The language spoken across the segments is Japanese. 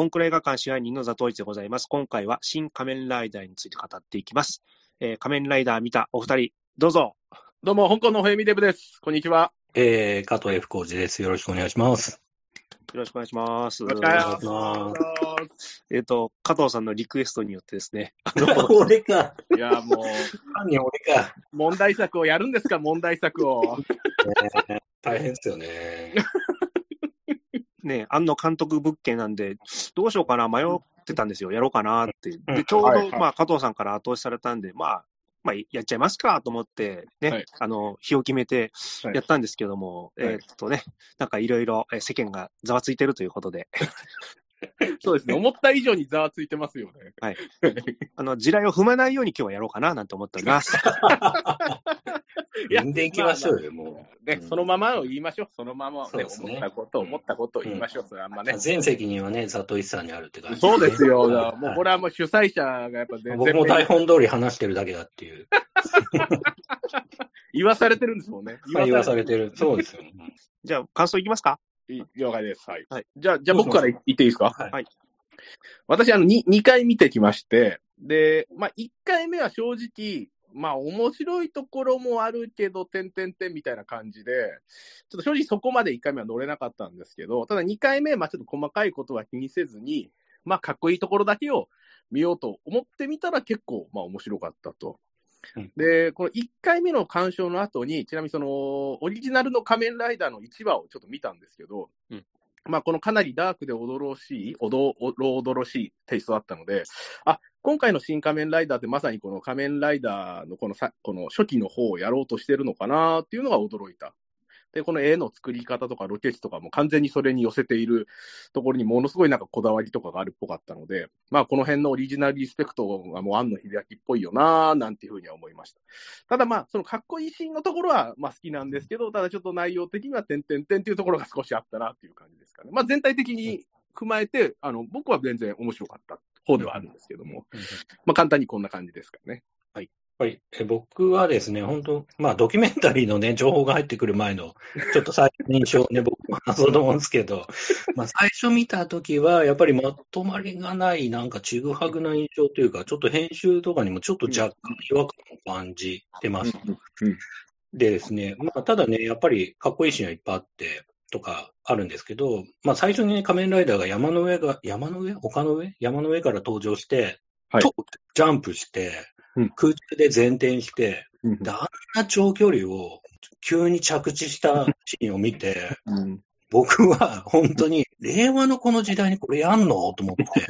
ボンクラ映画館支配人のザトウイチでございます。今回は新仮面ライダーについて語っていきます。えー仮面ライダー見たお二人、どうぞ。どうも、香港のほえみデブです。こんにちは。えー、加藤 F 工事です。よろしくお願いします。よろしくお願いします。お願いしますまえっ、と、加藤さんのリクエストによってですね、俺か。いや、もう、犯人俺か。問題作をやるんですか、問題作を。大変ですよね。ね、庵野監督物件なんで、どうしようかな、迷ってたんですよ。やろうかなって。うんで、ちょうど、はいはいまあ、加藤さんから後押しされたんで、まあ、まあ、やっちゃいますかと思って、ね、はいあの、日を決めてはいやったんですけども、はいえーっとね、なんかいろいろえー世間がざわついてるということで、そうですね、思った以上にざわついてますよね。はい。あの、地雷を踏まないように今日はやろうかななんて思っております。いや踏んでいきましょうよ、もね、うんそのままを言いましょう。そのまま、ね思ったこと、思ったことを言いましょう。それはあんまねう。。全責任はね、ザトイさんにあるって感じ、そうですよ。はいもうこれはもう主催者がやっぱ全僕も台然本通り話してるだけだっていう。言わされてるんですもんね。言わされてる。そうですよ。じゃあ、感想いきますか？い了解です。はい。はいじゃあ、じゃあ僕から言っていいですか？はいはい私、あの、2、2回見てきまして、で、まあ、1回目は正直、まあ、面白いところもあるけど、点々点みたいな感じで、ちょっと正直そこまで1回目は乗れなかったんですけど、ただ2回目、まあ、ちょっと細かいことは気にせずに、まあ、かっこいいところだけを見ようと思ってみたら結構、まあ、面白かったと。うんで、この1回目の鑑賞の後に、ちなみにその、オリジナルの仮面ライダーの1話をちょっと見たんですけど、うんまあ、このかなりダークでおどろしい、おどおろおどろしいテイストだったので、あ、今回の新仮面ライダーってまさにこの仮面ライダーのこのさこの初期の方をやろうとしてるのかなっていうのが驚いた。で、この絵の作り方とかロケ地とかも完全にそれに寄せているところにものすごいなんかこだわりとかがあるっぽかったので、まあこの辺のオリジナルリスペクトがもう庵野秀明っぽいよなーなんていうふうには思いました。ただまあ、そのかっこいいシーンのところはまあ好きなんですけど、ただちょっと内容的には点々点っていうところが少しあったなっていう感じですかね。まあ全体的に踏まえて、あの、僕は全然面白かった方ではあるんですけども、まあ簡単にこんな感じですかね。はい、え僕はですね、本当、まあ、ドキュメンタリーのね、情報が入ってくる前の、ちょっと最初の印象をね、僕も話そうと思うんですけど、まあ、最初見たときは、やっぱりまとまりがない、なんかちぐはぐな印象というか、ちょっと編集とかにもちょっと若干違和感を感じてます。うんでですね、まあ、ただね、やっぱりかっこいいシーンはいっぱいあって、とかあるんですけど、まあ、最初にね、仮面ライダーが山の上が、山の上？丘の上？山の上から登場して、はい。とジャンプしてうん、空中で前転して、うん。であんな長距離を急に着地したシーンを見て、うん。僕は本当に、令和のこの時代にこれやんの？と思って、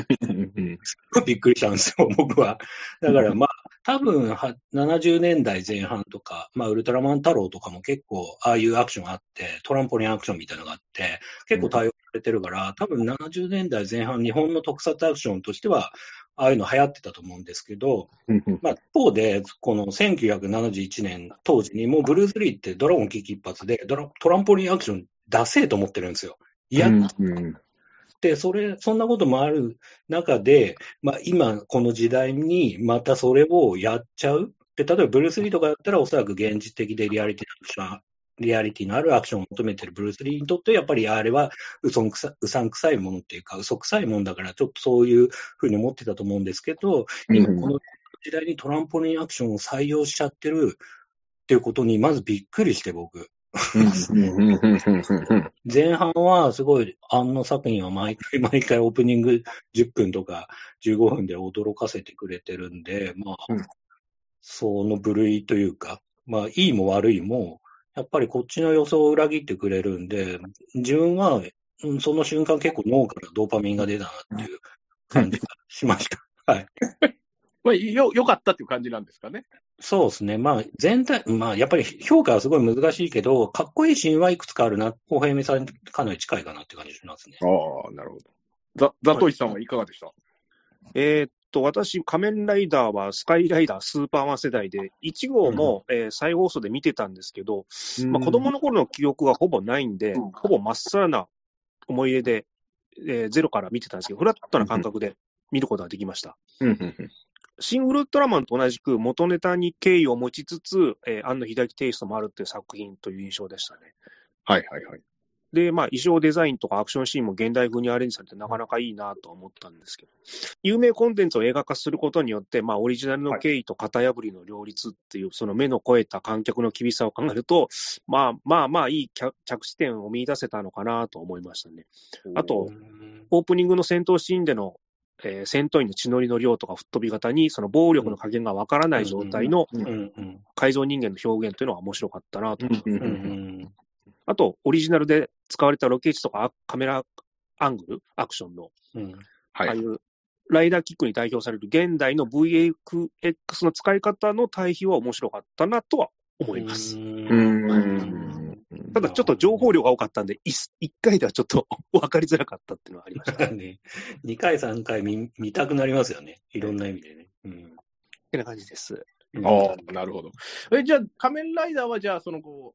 すごいびっくりしたんですよ、僕は。だからまあ、多分は70年代前半とか、まあ、ウルトラマン太郎とかも結構、ああいうアクションがあって、トランポリンアクションみたいなのがあって、結構対応されてるから、多分70年代前半、日本の特撮アクションとしては、ああいうの流行ってたと思うんですけど、まあ、一方で、この1971年当時にもうブルース・リーってドラゴン危機一発でドラトランポリンアクション出せえと思ってるんですよ。いや、うんで、それ、そんなこともある中で、まあ今この時代にまたそれをやっちゃう。で、例えばブルース・リーとかだったらおそらく現実的でリアリティのリアリティのあるアクションを求めてるブルース・リーにとって、やっぱりあれはうそんくさうさんくさいものっていうか、嘘くさいもんだから、ちょっとそういうふうに思ってたと思うんですけど、今この時代にトランポリンアクションを採用しちゃってるっていうことに、まずびっくりして僕。前半はすごい、あの作品は毎回毎回オープニング10分とか15分で驚かせてくれてるんで、まあ、うんその部類というか、まあ、いいも悪いも、やっぱりこっちの予想を裏切ってくれるんで、自分は、うんその瞬間結構脳からドーパミンが出たなっていう感じがしました。はい。まあ、よ、良かったっていう感じなんですかね。そうですね。まあ、全体、まあ、やっぱり評価はすごい難しいけど、かっこいいシーンはいくつかあるな。公平美さんにかなり近いかなって感じしますね。ああ、なるほど。ザ、ザトイさんはいかがでした？えーっと、私、仮面ライダーはスカイライダースーパーマン世代で、1号も、えー再放送で見てたんですけど、まあ、子供の頃の記憶がほぼないんで、うんほぼまっさらな思い入れで、えーゼロから見てたんですけど、フラットな感覚で見ることができました。うんうんうんシン・ウルトラマンと同じく元ネタに敬意を持ちつつ、えー、庵野秀明テイストもあるっていう作品という印象でしたね。はいはいはい。で、まあ、衣装デザインとかアクションシーンも現代風にアレンジされてなかなかいいなと思ったんですけど、有名コンテンツを映画化することによって、まあ、オリジナルの経緯と型破りの両立っていう、その目の超えた観客の厳しさを考えると、まあまあまあ、いい着地点を見出せたのかなと思いましたね。あと、オープニングの戦闘シーンでの、えー戦闘員の血のりの量とか吹っ飛び方に、その暴力の加減がわからない状態の改造人間の表現というのは面白かったなと。あと、オリジナルで使われたロケ地とかあカメラアングル、アクションの、うんはい。ああいうライダーキックに代表される現代の VFX の使い方の対比は面白かったなとは思います。うん。ただちょっと情報量が多かったんで、い一回ではちょっと 分かりづらかったっていうのはありました。ね、2回、3回見見たくなりますよね。いろんな意味でね。うんってな感じです。ああ、なるほど。え、じゃあ、仮面ライダーは、じゃあ、その、こ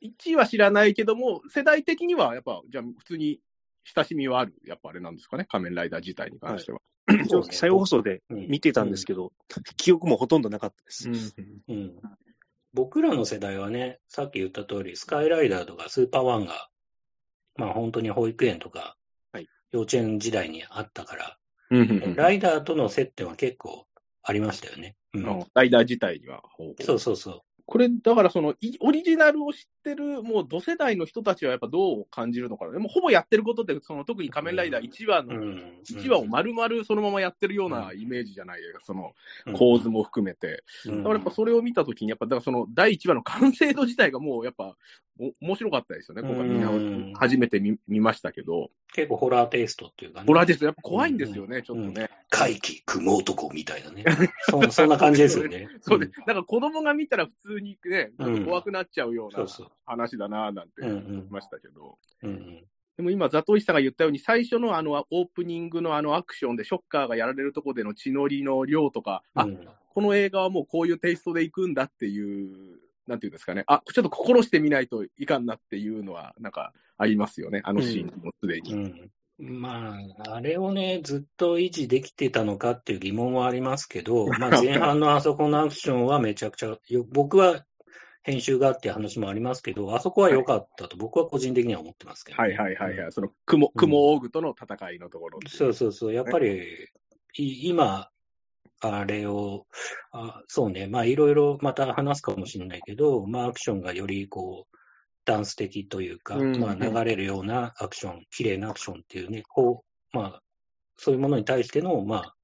う、1位は知らないけども、世代的には、やっぱ、じゃあ、普通に親しみはある、やっぱあれなんですかね、仮面ライダー自体に関しては。一応再放送でうん見てたんですけど、記憶もほとんどなかったです。うん僕らの世代はね、さっき言った通り、スカイライダーとかスーパーワンが、まあ本当に保育園とかはい、幼稚園時代にあったから、うんライダーとの接点は結構ありましたよね。うんライダー自体には。そうそうそう。これ、だからその、いオリジナルを知ってる、もう、同世代の人たちはやっぱどう感じるのかな。でも、ほぼやってることって、その、特に仮面ライダー1話の、うん。1話を丸々そのままやってるようなイメージじゃないですか、その、うん構図も含めて。うん。だからやっぱそれを見たときに、やっぱ、だからその、第1話の完成度自体がもう、やっぱ、お面白かったですよね。今回みんなうん。初めて見見ましたけど、結構ホラーテイストっていうかね。ホラーですやっぱ怖いんですよね、ちょっとね。怪奇雲男みたいなね。そそんな感じですよね。そうで、なんか子供が見たら普通にね、怖くなっちゃうような話だなぁなんてうん思いましたけど。うんうんでも今、ザトウイチさんが言ったように、最初のあのオープニングのあのアクションでショッカーがやられるところでの血のりの量とか、あ、うんこの映画はもうこういうテイストで行くんだっていう、なんていうんですかね、あ、ちょっと心してみないといかんなっていうのは、なんかありますよね、あのシーンもすでに。うん。まあ、あれをね、ずっと維持できてたのかっていう疑問はありますけど、まあ、前半のあそこのアクションはめちゃくちゃよ、僕は編集がって話もありますけど、あそこは良かったと僕は個人的には思ってますけど、はいはいはいはい、その雲、雲オーグとの戦いのところっていう。そうそうそう、やっぱり、い今、あれを、あそうね、まあいろいろまた話すかもしれないけど、まあアクションがよりこう、ダンス的というか、うん。まあ流れるようなアクション、綺麗なアクションっていうね、こう、まあ、そういうものに対しての、まあ、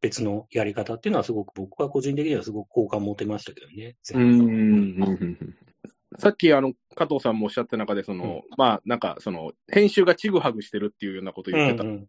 別のやり方っていうのはすごく僕は個人的にはすごく好感持てましたけどね。うんさっきあの加藤さんもおっしゃった中で、その、まあなんかその編集がちぐはぐしてるっていうようなことを言ってた、うん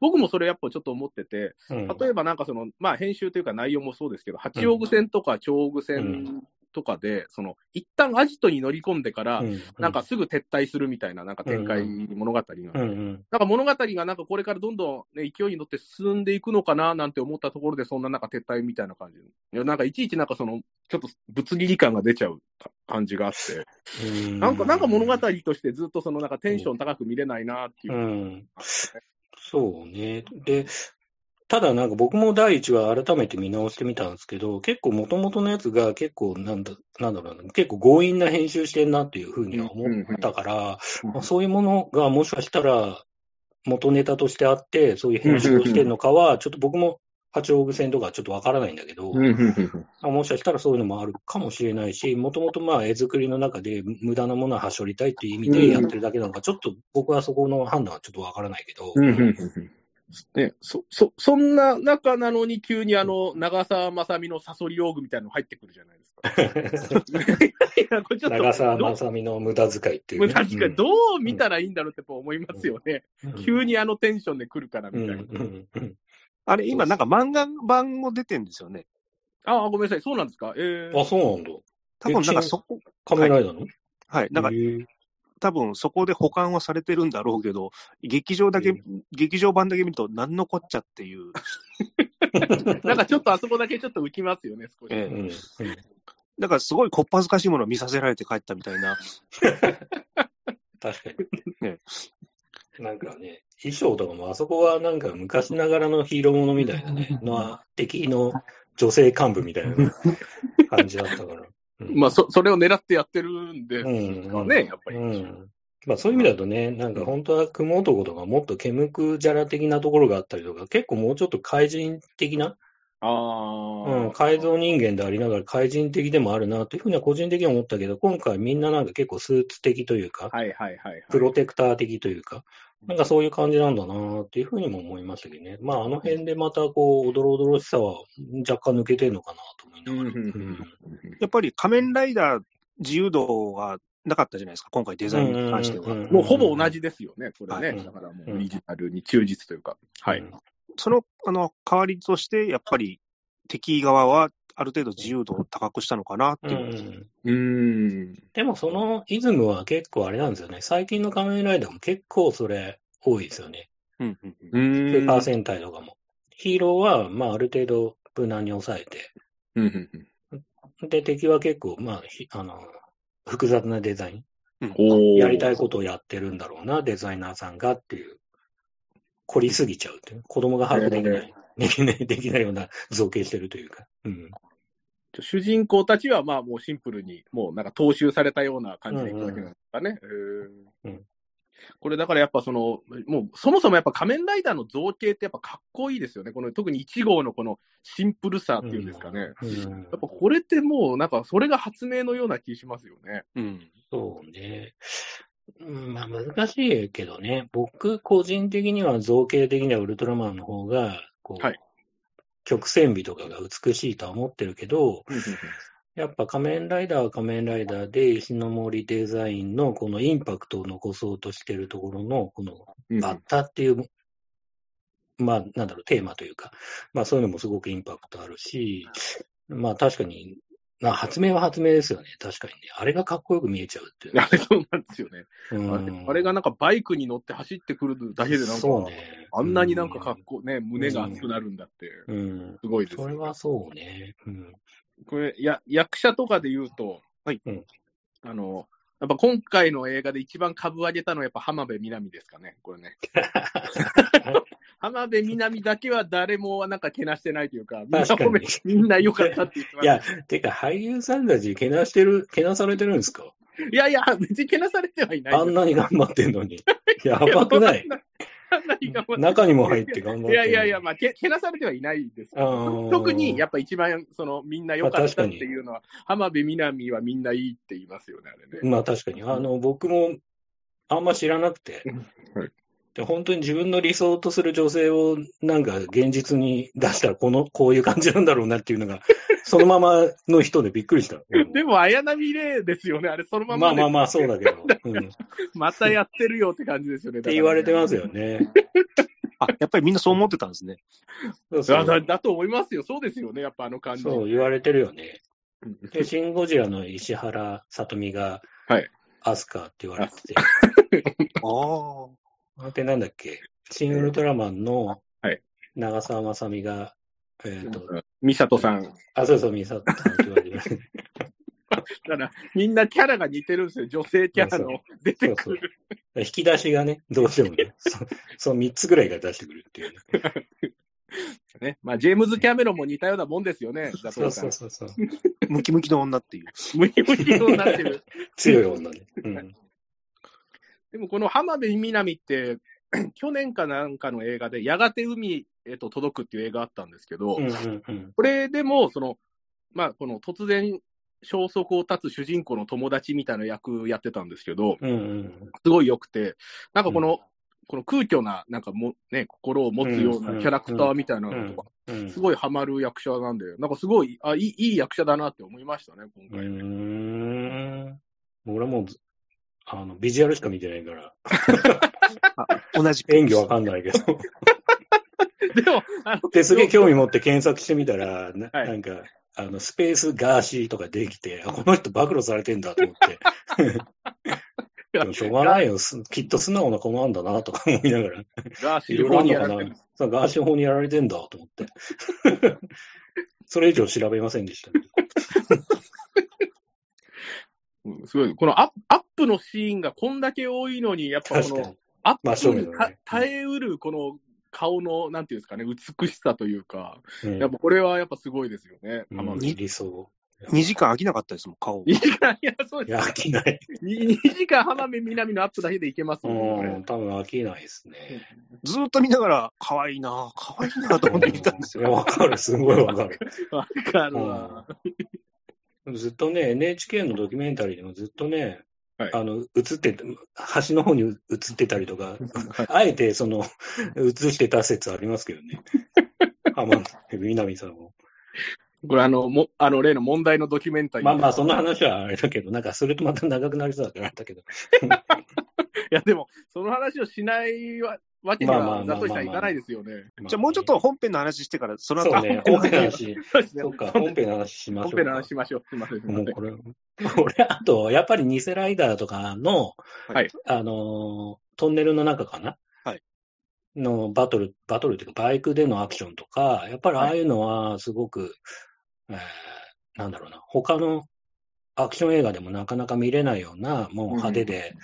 僕もそれやっぱちょっと思ってて、うん。例えばなんかその、まあ編集というか内容もそうですけど、八王子線とか長王線とかで、その一旦アジトに乗り込んでから、うん。なんかすぐ撤退するみたいな、なんか展開物語が、なんか物語がなんかこれからどんどん、ね、勢いに乗って進んでいくのかななんて思ったところで、そんななんか撤退みたいな感じ。いや、なんかいちいちなんかその、ちょっとぶつ切り感が出ちゃう感じがあって、うん。なんか、なんか物語としてずっとそのなんかテンション高く見れないなっていう。う。んそうね。で、ただなんか僕も第一話改めて見直してみたんですけど、結構元々のやつが結構なんだ、なんだろうな、結構強引な編集してんなっていうふうには思ったから、まあそういうものがもしかしたら元ネタとしてあって、そういう編集をしてるのかは、ちょっと僕も八王子線とかちょっとわからないんだけど、まあもしかしたらそういうのもあるかもしれないし、もともとまあ絵作りの中で無駄なものははしょりたいっていう意味でやってるだけなのか、ちょっと僕はそこの判断はちょっとわからないけど、ね、そ、そ、そんな中なのに急にあの、長澤まさみのサソリ用具みたいなの入ってくるじゃないですか。長澤どまさみの無駄遣いっていう、ね。確かにどう見たらいいんだろうってやっぱ思いますよね。うん急にあのテンションで来るからうんみたいな。あれ、今なんか漫画版も出てんですよね。ああ、ごめんなさい。そうなんですか？えー、あ、そうなんだ。多分なんかそこ、カメライダーの？はい、なんか多分そこで保管はされてるんだろうけど、劇場だけ、う劇場版だけ見ると、なんのこっちゃっていう、なんかちょっとあそこだけちょっと浮きますよね、少し。ええ。うん。うん。だからすごいこっぱずかしいものを見させられて帰ったみたいな、確かに。ねなんかね、衣装とかもあそこはなんか昔ながらのヒーローものみたいなね、のは敵の女性幹部みたいな感じだったから。うん。まあ、そ、それを狙ってやってるんで、うん。かね、やっぱり。うん。まあそういう意味だとね、なんか本当は雲男とかもっとケムクジャラ的なところがあったりとか、結構もうちょっと怪人的な、ああ、うん、改造人間でありながら怪人的でもあるなというふうには個人的には思ったけど、今回みんななんか結構スーツ的というか、はいはいはい、はい。プロテクター的というか、なんかそういう感じなんだなっていうふうにも思いましたけどね。まああの辺でまたこう、おどろおどろしさは若干抜けてるのかなと思いながら。うんうんうんやっぱり仮面ライダー自由度がなかったじゃないですか、今回デザインに関しては。うんもうほぼ同じですよね、これね。はいだからもうオリジナルに忠実というか。はい。うんその、あの、代わりとして、やっぱり敵側はある程度自由度を高くしたのかなっていう。うんうーん。でもそのイズムは結構あれなんですよね。最近の仮面ライダーも結構それ多いですよね。うんうんうんうスー。パー戦隊とかも。ヒーローは、まあある程度無難に抑えて、うんうんうんで、敵は結構、まあ、ひあの、複雑なデザイン。おーやりたいことをやってるんだろうな、デザイナーさんがっていう。凝りすぎちゃうっていう。子供が把握できない。できない、できないような造形してるというか。うん。主人公たちはまあもうシンプルに、もうなんか踏襲されたような感じでいくだけなんですかね。これだからやっぱその、もうそもそもやっぱ仮面ライダーの造形ってやっぱかっこいいですよね。この特に1号のこのシンプルさっていうんですかね。うんやっぱこれってもうなんかそれが発明のような気しますよね。うん。そうね。うん、まあ難しいけどね。僕個人的には造形的にはウルトラマンの方が、こう、はい。曲線美とかが美しいとは思ってるけど、やっぱ仮面ライダーは仮面ライダーで石の森デザインのこのインパクトを残そうとしてるところの、このうん。バッタっていう、まあなんだろう、テーマというか、まあそういうのもすごくインパクトあるし、まあ確かに、まあ発明は発明ですよね。確かにね。あれがかっこよく見えちゃうっていうね、あれそうなんですよね。うんあれあれがなんかバイクに乗って走ってくるだけでなんか、ね。あんなになんかかっこね、胸が熱くなるんだって、うん。すごいですよそれはそうね。うん。これや、役者とかで言うと、はいうんあの、やっぱ今回の映画で一番株上げたのはやっぱ浜辺美波ですかね、これね。浜辺美波だけは誰もなんかけなしてないというか、みんな確かに褒めみんな良かったって言ってまいす。や、てか俳優さんたちけなしてる、けなされてるんですか？いやいや、別にけなされてはいないあんなに頑張ってんのに。やばくない？あんなに頑張って中にも入って頑張っていやいやいや、まあけ、けなされてはいないです。けあどー。特にやっぱ一番そのみんな良かったっていうのは、浜辺美波はみんないいって言いますよね、あれね。まあ確かに。あの、僕もあんま知らなくて。はい。で本当に自分の理想とする女性をなんか現実に出したらこの、こういう感じなんだろうなっていうのが、そのままの人でびっくりした。でも、綾波レイですよね、あれ、そのままでまあまあまあそうだけど。うん、っまたやってるよって感じですよね。て言われてますよ。よね。あ、やっぱりみんなそう思ってたんですね。そうそうだだと思いますよ、そうですよね、やっぱあの感じ。そう言われてるよね。うんで、シン・ゴジラの石原さとみが、はい。アスカーって言われてて、ああ。で、なんだっけ、シン・ウルトラマンのはい長澤まさみが、えっ、と、ミサトさん。あ、そうそう、ミサトさんって言われてます。だから、みんなキャラが似てるんですよ、女性キャラの出てくる。引き出しがね、どうしてもね、そその3つぐらいが出してくるっていうね。ね。まあ、ジェームズ・キャメロンも似たようなもんですよね、だそうそうそうそう。ムキムキの女っていう。ムキムキになってる。強い女ね。うん。でも、この浜辺美波って、去年かなんかの映画で、やがて海へと届くっていう映画あったんですけど、うんうんうん。これでも、その、まあ、この突然消息を絶つ主人公の友達みたいな役やってたんですけど、うんうん。すごい良くて、なんかこの、この空虚な、なんかも、ね、心を持つようなキャラクターみたいなのとか、うん。すごいハマる役者なんで、なんかすごい、あ、いい、いい役者だなって思いましたね、今う回。俺はもあの、ビジュアルしか見てないから、同じ。演技わかんないけど。でも、あの、で、すげえ興味持って検索してみたら、なはいなんか、あの、スペースガーシーとかできて、あこの人暴露されてんだと思って。でもしょうがないよ。すきっと素直な子なんだなとか思いながら。ガーシいー法にろいろあるのかやられてる。なそう、ガーシー法にやられてんだと思って。それ以上調べませんでした、うんすごい。このアップアップのシーンがこんだけ多いのに、やっぱこの確かに。アップにた耐えうるこの顔の、なんていうんですかね、美しさというか、うんやっぱこれはやっぱすごいですよね。うん理想。2時間飽きなかったですもん、顔。2時間、いや、そういや、です。飽きない。2時間浜辺美波のアップだけでいけますもんねうん、多分飽きないですね。ずーっと見ながら、可愛いな可愛いなと思って見たんですいや、よ。わかる、すごいわかる。わかるわ。ずっとね、NHK のドキュメンタリーでもずっとね、はいあの、映って、端の方に映ってたりとか、あえてその、映してた説ありますけどね。浜辺美波さんも。これあの、も、あの、例の問題のドキュメンタリー。まあまあ、その話はあれだけど、なんか、それとまた長くなりそうだからあれだけど。いや、でも、その話をしないわわけには、まあまあまあ。まあざっとしたらいかないですよね。じゃあもうちょっと本編の話してから、その後、ね、本編の話、そうですね。そうか、本編の話しましょうか。本編の話しましょう。すみません。もうこれ、俺、あと、やっぱり偽ライダーとかの、はい。あのー、トンネルの中かな？はい。のバトル、バトルっていうか、バイクでのアクションとか、やっぱりああいうのはすごく、えーなんだろうな、他のアクション映画でもなかなか見れないような、もう派手で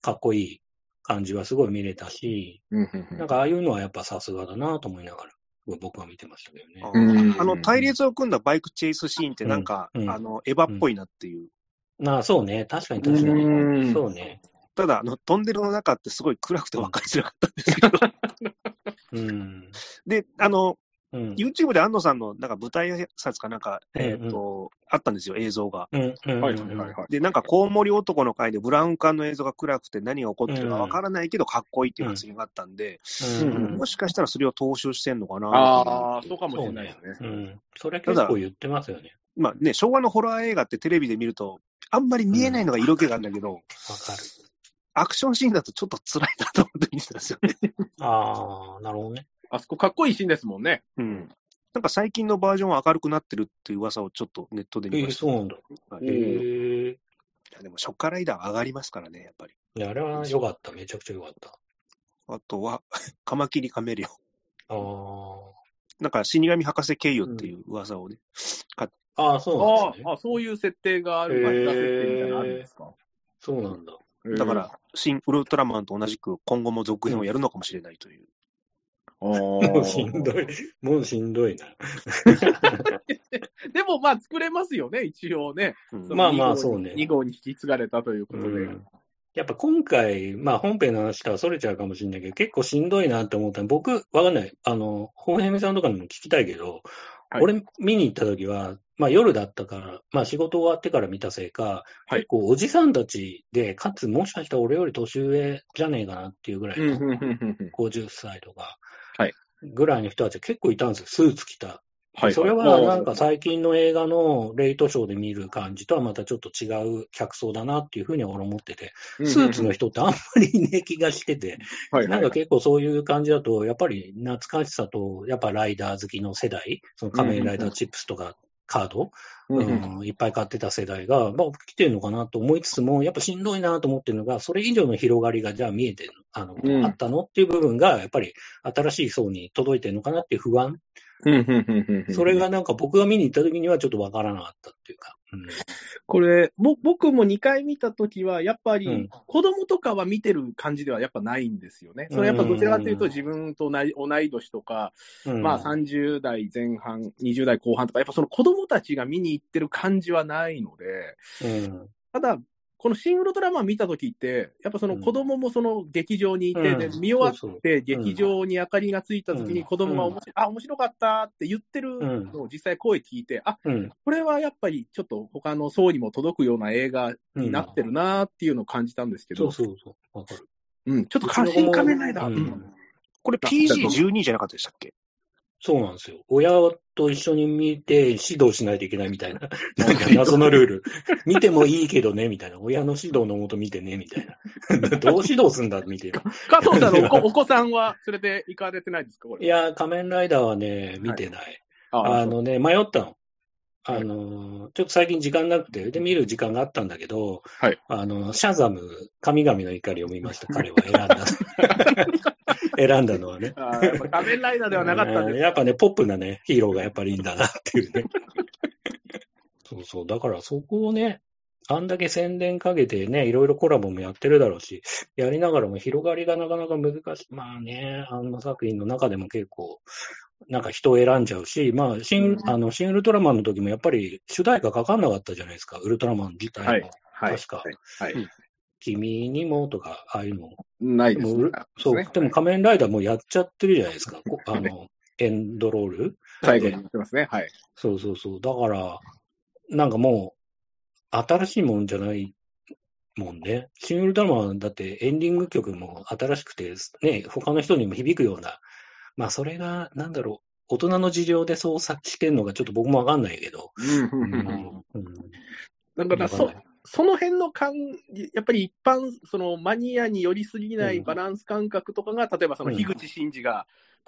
かっこいい感じはすごい見れたし、なんかああいうのはやっぱさすがだなと思いながら、僕は見てましたけどね。あの、対立を組んだバイクチェイスシーンってなんか、うんうんあの、エヴァっぽいなっていう。まあそうね、確かに確かに。うんそうね。ただ、あの、トンネルの中ってすごい暗くて分かりづらかったんですけど。うん。で、あの、うん。YouTube で安野さんのなんか舞台挨拶かなんか、うんうんえっ、と、あったんですよ、映像が。うん。うん。はいはいはいはい。で、なんか、コウモリ男の回でブラウン管の映像が暗くて何が起こってるか分からないけど、かっこいいっていう発言があったんで、うんうんもしかしたらそれを踏襲してんのかなああ、そうかもしれないですね。うん。それ結構言ってますよね。まあね、昭和のホラー映画ってテレビで見ると、あんまり見えないのが色気があるんだけど、わかる。アクションシーンだとちょっと辛いなと思って見てたんですよね。ああ、なるほどね。あそこかっこいいシーンですもんね。うん。なんか最近のバージョンは明るくなってるっていう噂をちょっとネットでえー、見ました。そうなんだ。はいえいえやでも、ショッカーライダーは上がりますからね、やっぱり。いや、あれは良かった。めちゃくちゃ良かった。あとは、カマキリカメレオン。あなんか死神博士経由っていう噂をね、あ。ああ、そうなんあですね。あ、そういう設定がある、マスター設定みたいなのあるんですか？そうなんだ。だから、新ウルトラマンと同じく今後も続編をやるのかもしれないという。ももうしんどい。もうしんどいな。でも、まあ、作れますよね、一応ね。うんまあまあそうね2号に引き継がれたということで。うんやっぱ今回、まあ本編の話からそれちゃうかもしれないけど、結構しんどいなって思ったの僕、わかんない。あの、本編さんとかにも聞きたいけど、はい俺見に行った時は、まあ夜だったから、まあ仕事終わってから見たせいか、はい結構おじさんたちで、かつもしかしたら俺より年上じゃねえかなっていうぐらいの、うんうんうんうんうん50歳とかはい、ぐらいの人たちが結構いたんですよ、スーツ着た。はい。それはなんか最近の映画のレイトショーで見る感じとはまたちょっと違う客層だなっていうふうには俺思ってて、スーツの人ってあんまりいねえ気がしてて、はいなんか結構そういう感じだと、やっぱり懐かしさと、やっぱライダー好きの世代、その仮面ライダーチップスとかカード、うんうん。うんいっぱい買ってた世代が、まあ、来てるのかなと思いつつも、やっぱしんどいなと思ってるのが、それ以上の広がりがじゃあ見えてるあの、うん。あったのっていう部分が、やっぱり新しい層に届いてるのかなっていう不安、それがなんか僕が見に行った時にはちょっとわからなかったっていうか、うんこれ、ぼ僕も2回見たときは、やっぱうん。り子供とかは見てる感じではやっぱないんですよね。それやっぱどちらかというと自分と同い同い年とか、うん。まあ30代前半、20代後半とか、やっぱその子供たちが見に行ってる感じはないので、うん。ただ、このシン・ウルトラマン見たときって、やっぱその子供もその劇場にいて、うん。で見終わって劇場に明かりがついたときうん。に子供が面白い、あ、面白かったって言ってるのを実際声聞いて、あ、うん。これはやっぱりちょっと他の層にも届くような映画になってるなっていうのを感じたんですけど、そうそうそう、わかる。うん、ちょっと関心仮面ライダー。うん。うん。これ PG12 じゃなかったでしたっけ？そうなんですよ。親と一緒に見て指導しないといけないみたいな。なんか謎のルール。見てもいいけどね、みたいな。親の指導のもと見てね、みたいな。どう指導すんだ、見て。加藤さんのお 子さんは連れて行かれてないですかこれ。いや、仮面ライダーはね、見てない。ああのね、迷ったの。あの、ちょっと最近時間なくて、で、見る時間があったんだけど、はいあの、シャザム、神々の怒りを見ました、彼は選んだ。選んだのはね。あーやっぱ仮面ライダーではなかったんです。うんやっぱね、ポップなね、ヒーローがやっぱりいいんだなっていうね。そうそう。だからそこをね、あんだけ宣伝かけてね、いろいろコラボもやってるだろうし、やりながらも広がりがなかなか難しい。まあね、あの作品の中でも結構なんか人を選んじゃうし、まあ、シン、うんあの、シン・ウルトラマンの時もやっぱり主題歌かかんなかったじゃないですか、ウルトラマン自体も。はい。はい。確かはい。はい君にもとか、ああいうの。ないですね。そう、でも仮面ライダーもやっちゃってるじゃないですか、こあの、エンドロール。最後に言ってますね。はい。そうそうそう。だから、なんかもう、新しいもんじゃないもんね。シン・ウルトラマンだってエンディング曲も新しくて、ね、他の人にも響くような、まあそれが、なんだろう、大人の事情でそうさしてんのがちょっと僕もわかんないけど。うん。うん。ううん。んうんうんだから、そ、その辺の感、やっぱり一般、そのマニアに寄りすぎないバランス感覚とかが、例えばその樋口真嗣が、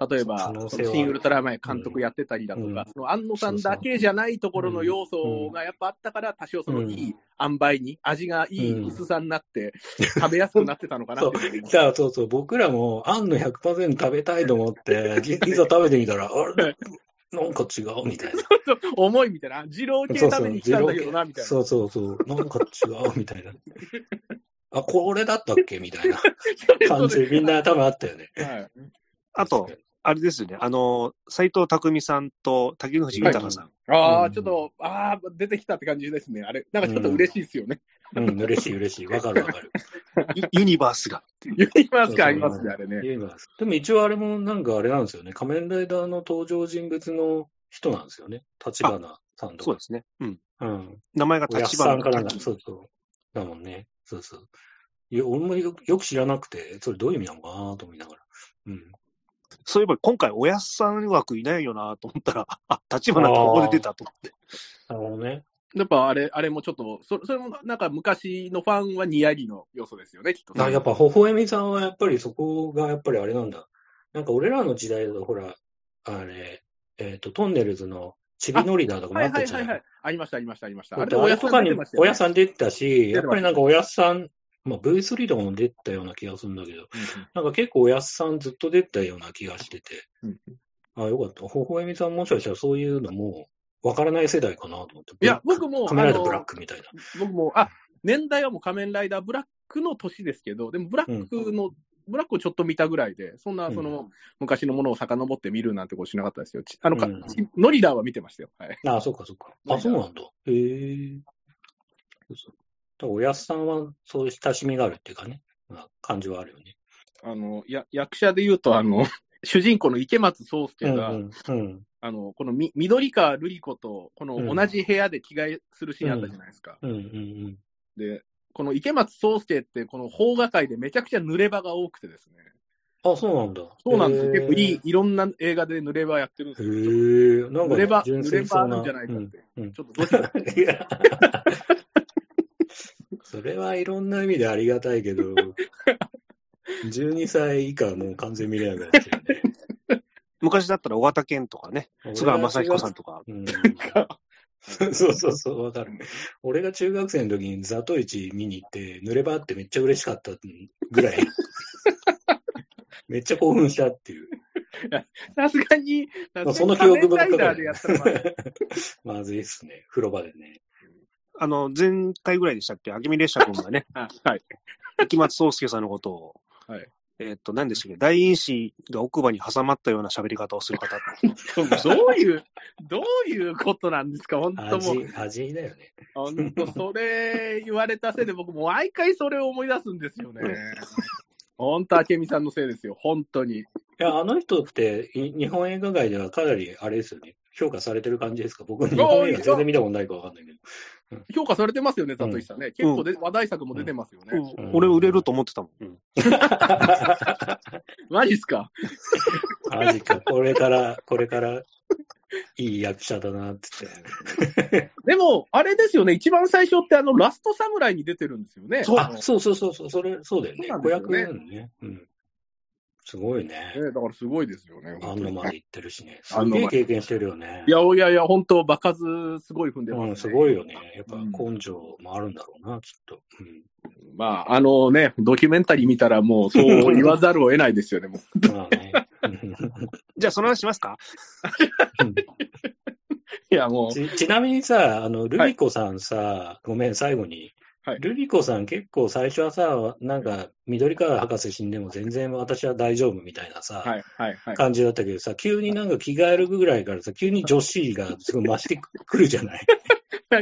例えば、シン・ウルトラマン監督やってたりだとうん。か、その安野さんだけじゃないところの要素がやっぱあったから、多少そのいい塩梅に、味がいい薄さになって、食べやすくなってたのかなそって じゃあそうそう、僕らも、あんの100%食べたいと思って、じ いざ食べてみたら、あれ？なんか違うみたいな。重いみたいな、二郎系食べに来たんだけどな、みたいな。そうそう。そう、なんか違うみたいな。あ、これだったっけ？みたいな感じでみんな多分あったよね。はい。あと、あれですよね、あの、斎藤匠さんと竹藤豊さん。ああ、うんちょっと、ああ、出てきたって感じですね。あれ、なんかちょっと嬉しいですよね。うん、嬉しい嬉しい。わかるわかる。ユユニバースが。ユニバースがありますね、あれね。ユニバースでも一応あれもなんかあれなんですよね。仮面ライダーの登場人物の人なんですよね。立花さんとか。そうですね。うん。うん。名前が立花すさんからなんか、そうそう。だもんね。そうそう。いや、俺もよよく知らなくて、それどういう意味なのかなと思いながら。うん。そういえば今回おやすさん枠いないよなと思ったら、あ、立花ってここで出たと思って。なるほどね。やっぱあれ、あれもちょっと、そそれもなんか昔のファンはニヤリの要素ですよね、きっと。あやっぱ、微笑みさんはやっぱりそこがやっぱりあれなんだ。なんか俺らの時代だと、ほら、あれ、えっ、と、トンネルズのちびノリダーとかもはいあったじゃないはいはいはい。ありました、ありました、ありました。あれ、あれとかに出てましたよねおやさん出てたし、やっぱりなんかおやさん、まあ V3 とかも出てたような気がするんだけど、なんか結構おやさんずっと出てたような気がしてて、うんあよかった。微笑みさんもしかしたらそういうのもわからない世代かなと思って。いや、僕も、カメライダーブラックみたいな。僕も、あ、年代はもう仮面ライダーブラックの年ですけど、でもブラックの、ブラックをちょっと見たぐらいで、そんな、その、昔のものを遡って見るなんてことしなかったですよ。ちあの、かうんノリダーは見てましたよ。はい。ああ、そうかそうか。あ、そうなんだ。へえ。おやすさんはそういう親しみがあるっていうかね、まあ、感じはあるよね。あの、や、役者で言うと、あの、主人公の池松壮亮が、うんうんうんあの、このみ緑川瑠璃子と、この同じ部屋で着替えするシーンあったじゃないですか。うんうんで、この池松壮亮って、この邦画界でめちゃくちゃ濡れ場が多くてですね。あ、そうなんだ。そうなんです結構いい、いろんな映画で濡れ場やってるんですよ。へえ、なんかね、濡れ場、純濡れ粋そうな場あるんじゃないかって。うんうんちょっとどっちか。いやそれはいろんな意味でありがたいけど、12歳以下はもう完全見れなくなっちゃうね。昔だったら小型犬とかね、津川雅彦さんとか。うんそうそうそう、わかる。俺が中学生の時にザトイチ見に行って、濡れ場あってめっちゃ嬉しかったぐらい。めっちゃ興奮したっていう。さすがに、まあその記憶深く仮面ライダーでやったら、まあまずいっすね。風呂場でね。あの、前回ぐらいでしたっけ、明美列車君がね、あ はい。池松壮亮さんのことを、はいえっと、何でしたっけ、大因子が奥歯に挟まったような喋り方をする方。どういう、どういうことなんですか、本当もう。味、味だよね。本当、それ言われたせいで、僕もう毎回それを思い出すんですよね。本当、明美さんのせいですよ、本当に。いや、あの人って、い日本映画界ではかなり、あれですよね。評価されてる感じですか？僕、日本映画全然見たことないかわかんないけど。評価されてますよね、ザトイさんね。結構で、話題作も出てますよね。うん俺売れると思ってたもん。うん マジっすか？マジか、これから、これから、いい役者だなって言って。でも、あれですよね、一番最初ってあの、ラストサムライに出てるんですよね。そうあ、そうそうそうそれ、そうだよね。そうなん子ですよね役なのね。うん。すごいね。ねだからすごいですよね。あんのまで行ってるしね。すげえ経験してるよね。いやいやいや、本当、場数すごい踏んでます、ねうん、すごいよね。やっぱうん根性もあるんだろうな、きっと。うん。まあ、あのね、ドキュメンタリー見たらもうそう言わざるを得ないですよね、もう。まあね。じゃあ、その話しますか？いや、もう。ちちなみにさ、あの、ルミ子さんさ、ごめん、最後に、はいルリコさん結構最初はさ、なんか、緑川博士死んでも全然私は大丈夫みたいなさ、はい、はい、はい。感じだったけどさ、急になんか着替えるぐらいからさ、急に女子がすごい増してくるじゃない？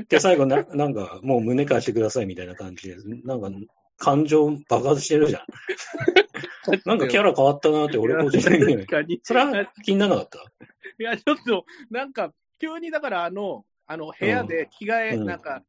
で、最後な、なんか、もう胸貸してくださいみたいな感じで、なんか、感情爆発してるじゃん。なんかキャラ変わったなって俺個人的に。それは気にならなかった？いや、ちょっと、なんか、急にだから、あの、あの、部屋で着替え、うんなんか、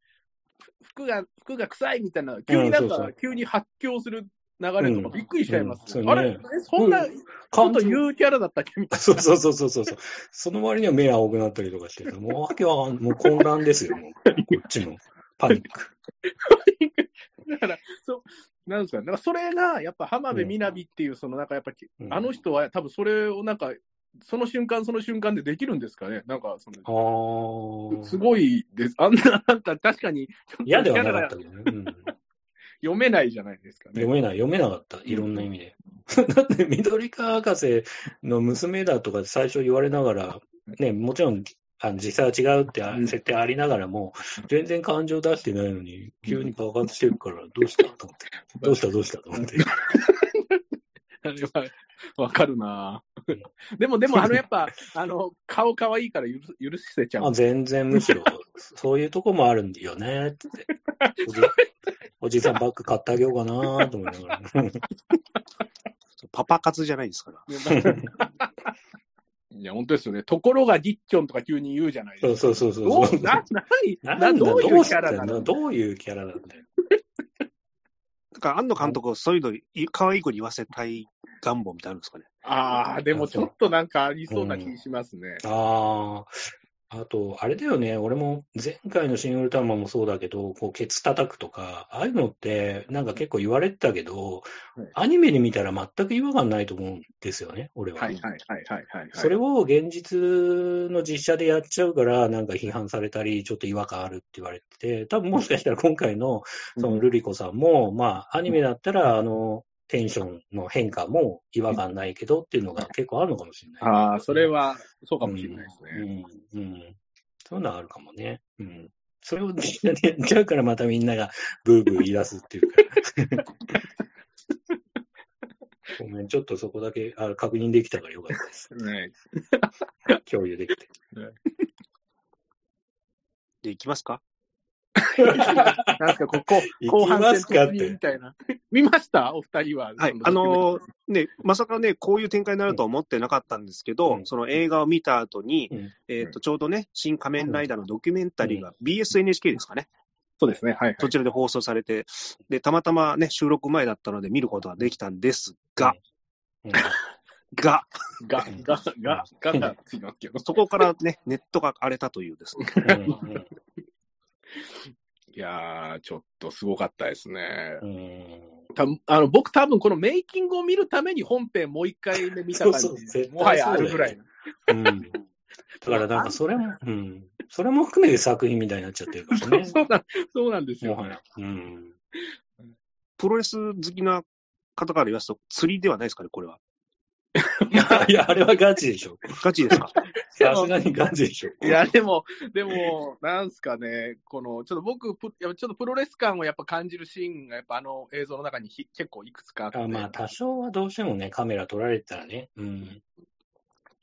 服が、服が臭いみたいな、急になんか、急に発狂する流れとうんかびっくりしちゃいます、うんあれそうえそんな、ちょっと言うキャラだったっけみたいそう そうそうそうそう。その割には目青くなったりとかしてさ、もうわけわかんもう混乱ですよ、もう。こっちも。パニック。な。だから、そう、なんですか、なんかそれが、やっぱ浜辺美波っていう、そのなんかやっぱ、うんあの人は多分それをなんか、その瞬間その瞬間でできるんですかね？なんか、その。すごいです。あんな、なんか確かに、嫌ではなかったけどね。うん 読めないじゃないですかね。読めない、読めなかった。いろんな意味で。だって、緑川博士の娘だとか最初言われながら、ね、もちろん、あの実際は違うって設定ありながらも、全然感情出してないのに、急に爆発してるから、どうした？と思って。どうした？どうした？と思って。あれはわかるなぁでも、でも、あの、やっぱ、あの、顔可愛いから許す許せちゃう。あ全然むしろ、そういうとこもあるんだよね、って。おじおじさんバッグ買ってあげようかなと思いながら。パパ活じゃないですから。いや、本当ですよね。ところがギッチョンとか急に言うじゃないですか。そうそうそうそう。どうな、ななんだ、どういうキャラなの？んだどういうキャラなんだよ。だから、庵野監督はそういうのい、可愛い子に言わせたい願望みたいなのあるんですかね？ああ、でもちょっとなんかありそうな気しますね。ああ、あと、あれだよね、俺も前回の新ウルトラマンもそうだけど、こう、ケツ叩くとか、ああいうのって、なんか結構言われてたけど、はいアニメで見たら全く違和感ないと思うんですよね、俺は。はいはいはいはいはい。それを現実の実写でやっちゃうから、なんか批判されたり、ちょっと違和感あるって言われてて、多分もしかしたら今回の、そのルリコさんも、まあ、アニメだったら、あの、テンションの変化も違和感ないけどっていうのが結構あるのかもしれない。ああ、それはそうかもしれないですね。うん。うん。そういうのはあるかもね。うん。それを実写でやっちゃうからまたみんながブーブー言い出すっていうか。ごめん、ちょっとそこだけあ確認できたからよかったです。ね共有できて。で、行きますか？なんかここ、後半戦突入みたいな。見ました？お二人は。はいそ。あのーね、まさかね、こういう展開になるとは思ってなかったんですけど、うんその映画を見た後に、うんえっ、と、ちょうどね、新仮面ライダーのドキュメンタリーが BSNHK ですかね。そうですね。はい、はい。そちらで放送されて、で、たまたまね、収録前だったので見ることができたんですが、うんが、が、が、が、が、が。そこからね、ネットが荒れたというですね。うんいやー、ちょっとすごかったですね。うんうんたあの僕、多分このメイキングを見るために本編もう一回目見た感そうそうじ絶対もはやあるぐらい。うん。だからなんかそれも、うん。それも含めて作品みたいになっちゃってるからね。そうなんそうなんですよ、もはや。うん。プロレス好きな方から言わすと、釣りではないですかね、これは。いや、いや、あれはガチでしょ。ガチですか？さすがにガチでしょ。いや、でも、でも、なんすかね、この、ちょっと僕、プやっぱちょっとプロレス感をやっぱ感じるシーンが、やっぱあの映像の中にひ結構いくつかあって、あまあ、多少はどうしてもね、カメラ撮られてたらね。うん。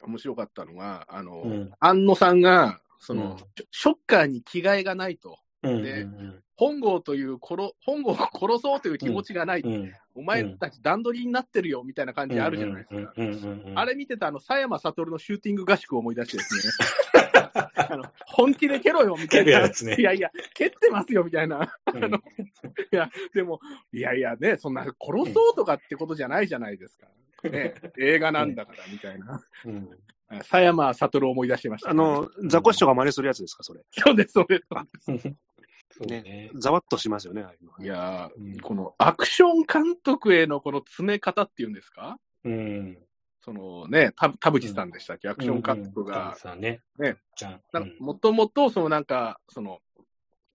面白かったのが、あの、うん。安野さんが、その、うんショッカーに着替えがないと。うん。でうん本郷という殺、本郷を殺そうという気持ちがない。うん。うん。お前たち段取りになってるよ、みたいな感じあるじゃないですか。あれ見てたあの、佐山悟のシューティング合宿を思い出してですね。あの本気で蹴ろよ、みたいな。ねいやいや、蹴ってますよ、みたいな。うん、いや、でも、いやいやね、そんな殺そうとかってことじゃないじゃないですか。ね、映画なんだから、みたいな。うん。佐山悟を思い出してました、あの、ザコシショウが真似するやつですか、それ。そうです、そうです。ね。ざわっとしますよね、いやうん。ー、このアクション監督へのこの詰め方っていうんですか？うん。そのね、田田淵さんでしたっけ、アクション監督が。もともと、そのなんか、その、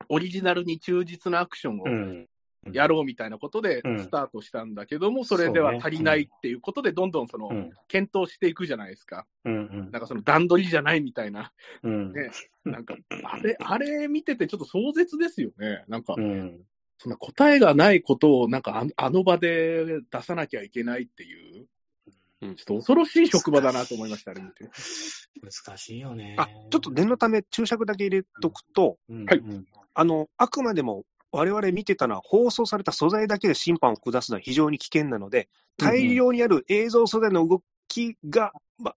オリジナルに忠実なアクションをうん。やろうみたいなことでうんスタートしたんだけども、それでは足りないっていうことで、どんどんそのう、ん。検討していくじゃないですか。うん。なんかその段取りじゃないみたいな。うん。ねなんか、あれ、あれ見ててちょっと壮絶ですよね。なんかう、ん。そんな答えがないことを、なんかあの場で出さなきゃいけないっていう、うんちょっと恐ろしい職場だなと思いましたね、見て難しいよね。あ、ちょっと念のため注釈だけ入れとくと、はいうんうんあの、あくまでも我々見てたのは放送された素材だけで審判を下すのは非常に危険なので、大量にある映像素材の動きが、ま、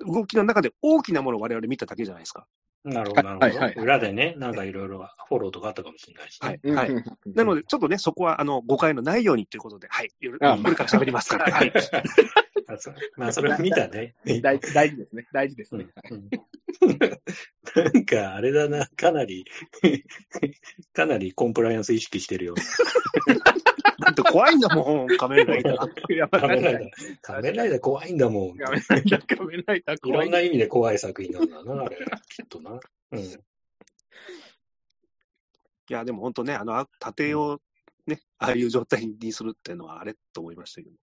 動きの中で大きなものを我々見ただけじゃないですか。なるほど、なるほど。はいはい裏でね、なんかいろいろフォローとかあったかもしれないし、ね。はい。はい。なので、ちょっとね、そこは、あの、誤解のないようにということで、はい。よろあこれから喋りますから。はい。あそうまあ、それは見たね。大大事ですね。大事ですうんね。はいうん なんか、あれだな、かなり、かなりコンプライアンス意識してるようだって怖いんだもん、仮面ライダー。仮面ライダー、仮面ライダー怖いんだもん。仮面ライダー、仮面ライダーい怖い。ろんな意味で怖い作品なんだな、あれ、きっとな。うん。いや、でも本当ね、あの、あ盾をね、ああいう状態にするっていうのはあれと思いましたけど。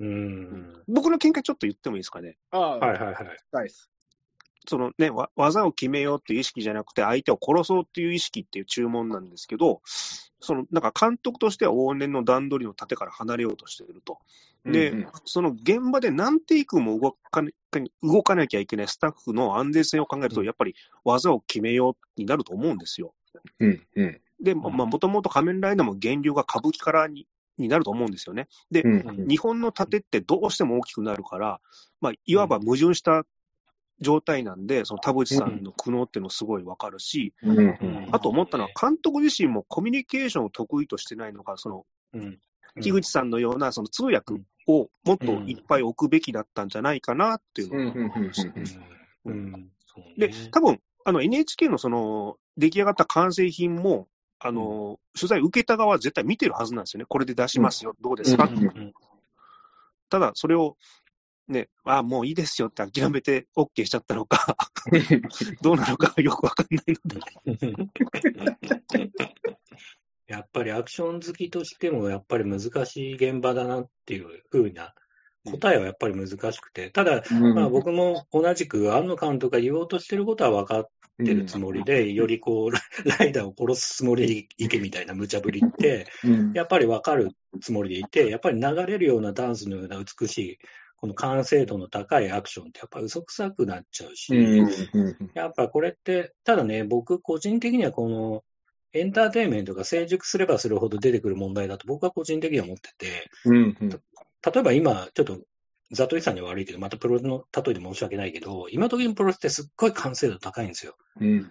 うん。僕の見解ちょっと言ってもいいですかね。ああ、はいはいはい。ナイス。そのね、わ技を決めようっていう意識じゃなくて、相手を殺そうっていう意識っていう注文なんですけど、その、なんか監督としては往年の段取りの盾から離れようとしていると。で、うんうんその現場で何テイクも動かな動かなきゃいけないスタッフの安全性を考えると、うんやっぱり技を決めようになると思うんですよ。うんうんで、まあ、もともと仮面ライダーも源流が歌舞伎からにになると思うんですよね。で、うん。うん日本の盾ってどうしても大きくなるから、まあ、いわば矛盾した状態なんで、その田淵さんの苦悩っていうのすごいわかるし、うん。うんあと思ったのは、監督自身もコミュニケーションを得意としてないのか、そのうん。木口さんのようなその通訳をもっといっぱい置くべきだったんじゃないかなっていうのがうん。うん。うん。うん。うん。そうねで、多分あの NHK のその出来上がった完成品も、あの取材受けた側は絶対見てるはずなんですよね、これで出しますよ、どうですか、うんうんただ、それをね、あもういいですよって諦めて OK しちゃったのか、どうなのか よくわかんないので、やっぱりアクション好きとしても、やっぱり難しい現場だなっていうふうな答えはやっぱり難しくて、ただ、まあ、僕も同じく、庵野監督が言おうとしてることは分かってるつもりで、よりこう、ラ ライダーを殺すつもりでいけみたいな無茶ぶりって、うん。やっぱり分かるつもりでいて、やっぱり流れるようなダンスのような美しい、この完成度の高いアクションってやっぱ嘘くさくなっちゃうし、うん。うん。やっぱこれって、ただね、僕個人的にはこのエンターテインメントが成熟すればするほど出てくる問題だと僕は個人的には思ってて、うん。うん。例えば今、ちょっと、ザトイさんには悪いけど、またプロレスの例えで申し訳ないけど、今時のプロレスってすっごい完成度高いんですよ。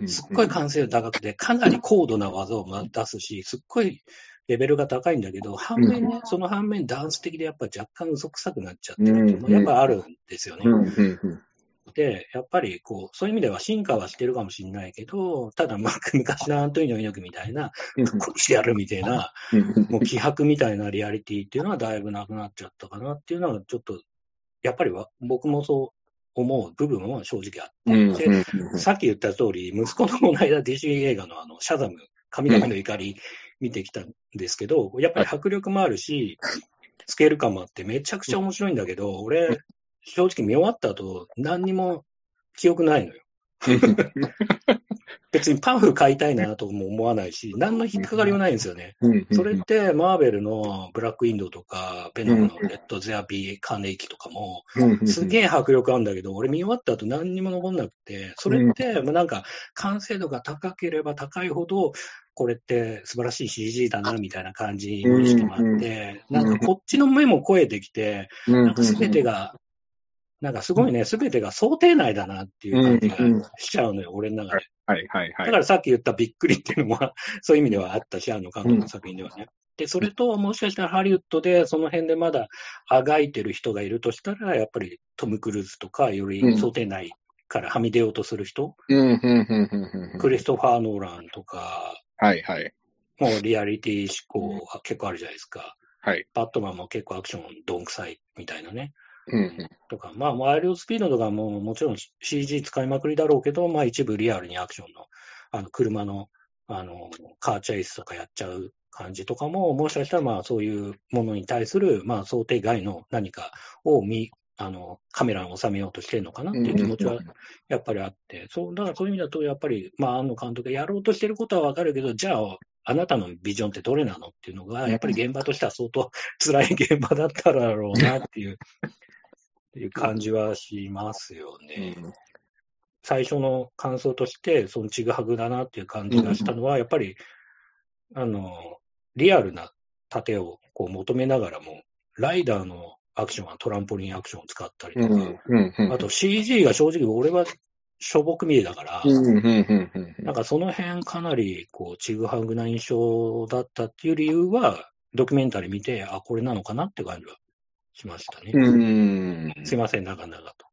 すっごい完成度高くて、かなり高度な技を出すし、すっごいレベルが高いんだけど、反面ね、その反面ダンス的でやっぱ若干嘘くさくなっちゃってるっていうのもやっぱあるんですよね。で、やっぱりこう、そういう意味では進化はしてるかもしれないけど、ただ、まあ、昔のアントニオ猪木みたいな、こうしてやるみたいな、もう気迫みたいなリアリティっていうのはだいぶなくなっちゃったかなっていうのは、ちょっと、やっぱりわ僕もそう思う部分は正直あって、うんでさっき言った通り、息子のこの間 DC 映画のあの、シャザム、神々の怒り見てきたんですけど、やっぱり迫力もあるし、スケール感もあってめちゃくちゃ面白いんだけど、俺、正直見終わった後、何にも記憶ないのよ。別にパンフ買いたいなとも思わないし、何の引っかかりもないんですよね。それって、マーベルのブラックウィンドウとか、ベノムのレッド・ゼア・ビー・カーネイキとかも、すげえ迫力あるんだけど、俺見終わった後何にも残んなくて、それって、まあなんか、完成度が高ければ高いほど、これって素晴らしい CG だな、みたいな感じの意識もあって、なんかこっちの目も超えてきて、なんか全てが、なんかすごいね、すべてが想定内だなっていう感じがしちゃうのよ、俺の中で。はいはいはい。だからさっき言ったびっくりっていうのも、そういう意味ではあったし、あの監督の作品ではね。で、それと、もしかしたらハリウッドでその辺でまだあがいてる人がいるとしたら、やっぱりトム・クルーズとか、より想定内からはみ出ようとする人、クリストファー・ノーランとか、はいはい。もうリアリティ思考結構あるじゃないですか。はい。バットマンも結構アクションどんくさいみたいなね。うんとか、まあ、ワイルドスピードとかももちろん CG 使いまくりだろうけど、まあ一部リアルにアクションの、あの、車の、あの、カーチェイスとかやっちゃう感じとかも、もしかしたらまあそういうものに対する、まあ想定外の何かを見あの、カメラに収めようとしてるのかなっていう気持ちはやっぱりあって、そう、だからそういう意味だと、やっぱり、まあ、安野監督がやろうとしてることはわかるけど、じゃあ、あなたのビジョンってどれなのっていうのが、やっぱり現場としては相当辛い現場だっただろうなっていう、っていう感じはしますよね。最初の感想として、そのちぐはぐだなっていう感じがしたのは、やっぱり、あの、リアルな盾をこう求めながらも、ライダーのアクションはトランポリンアクションを使ったりとか、あと CG が正直俺はしょぼく見えだから、なんかその辺かなりこうちぐはぐな印象だったっていう理由は、ドキュメンタリー見て、あ、これなのかなって感じはしましたね。すいません、長々と。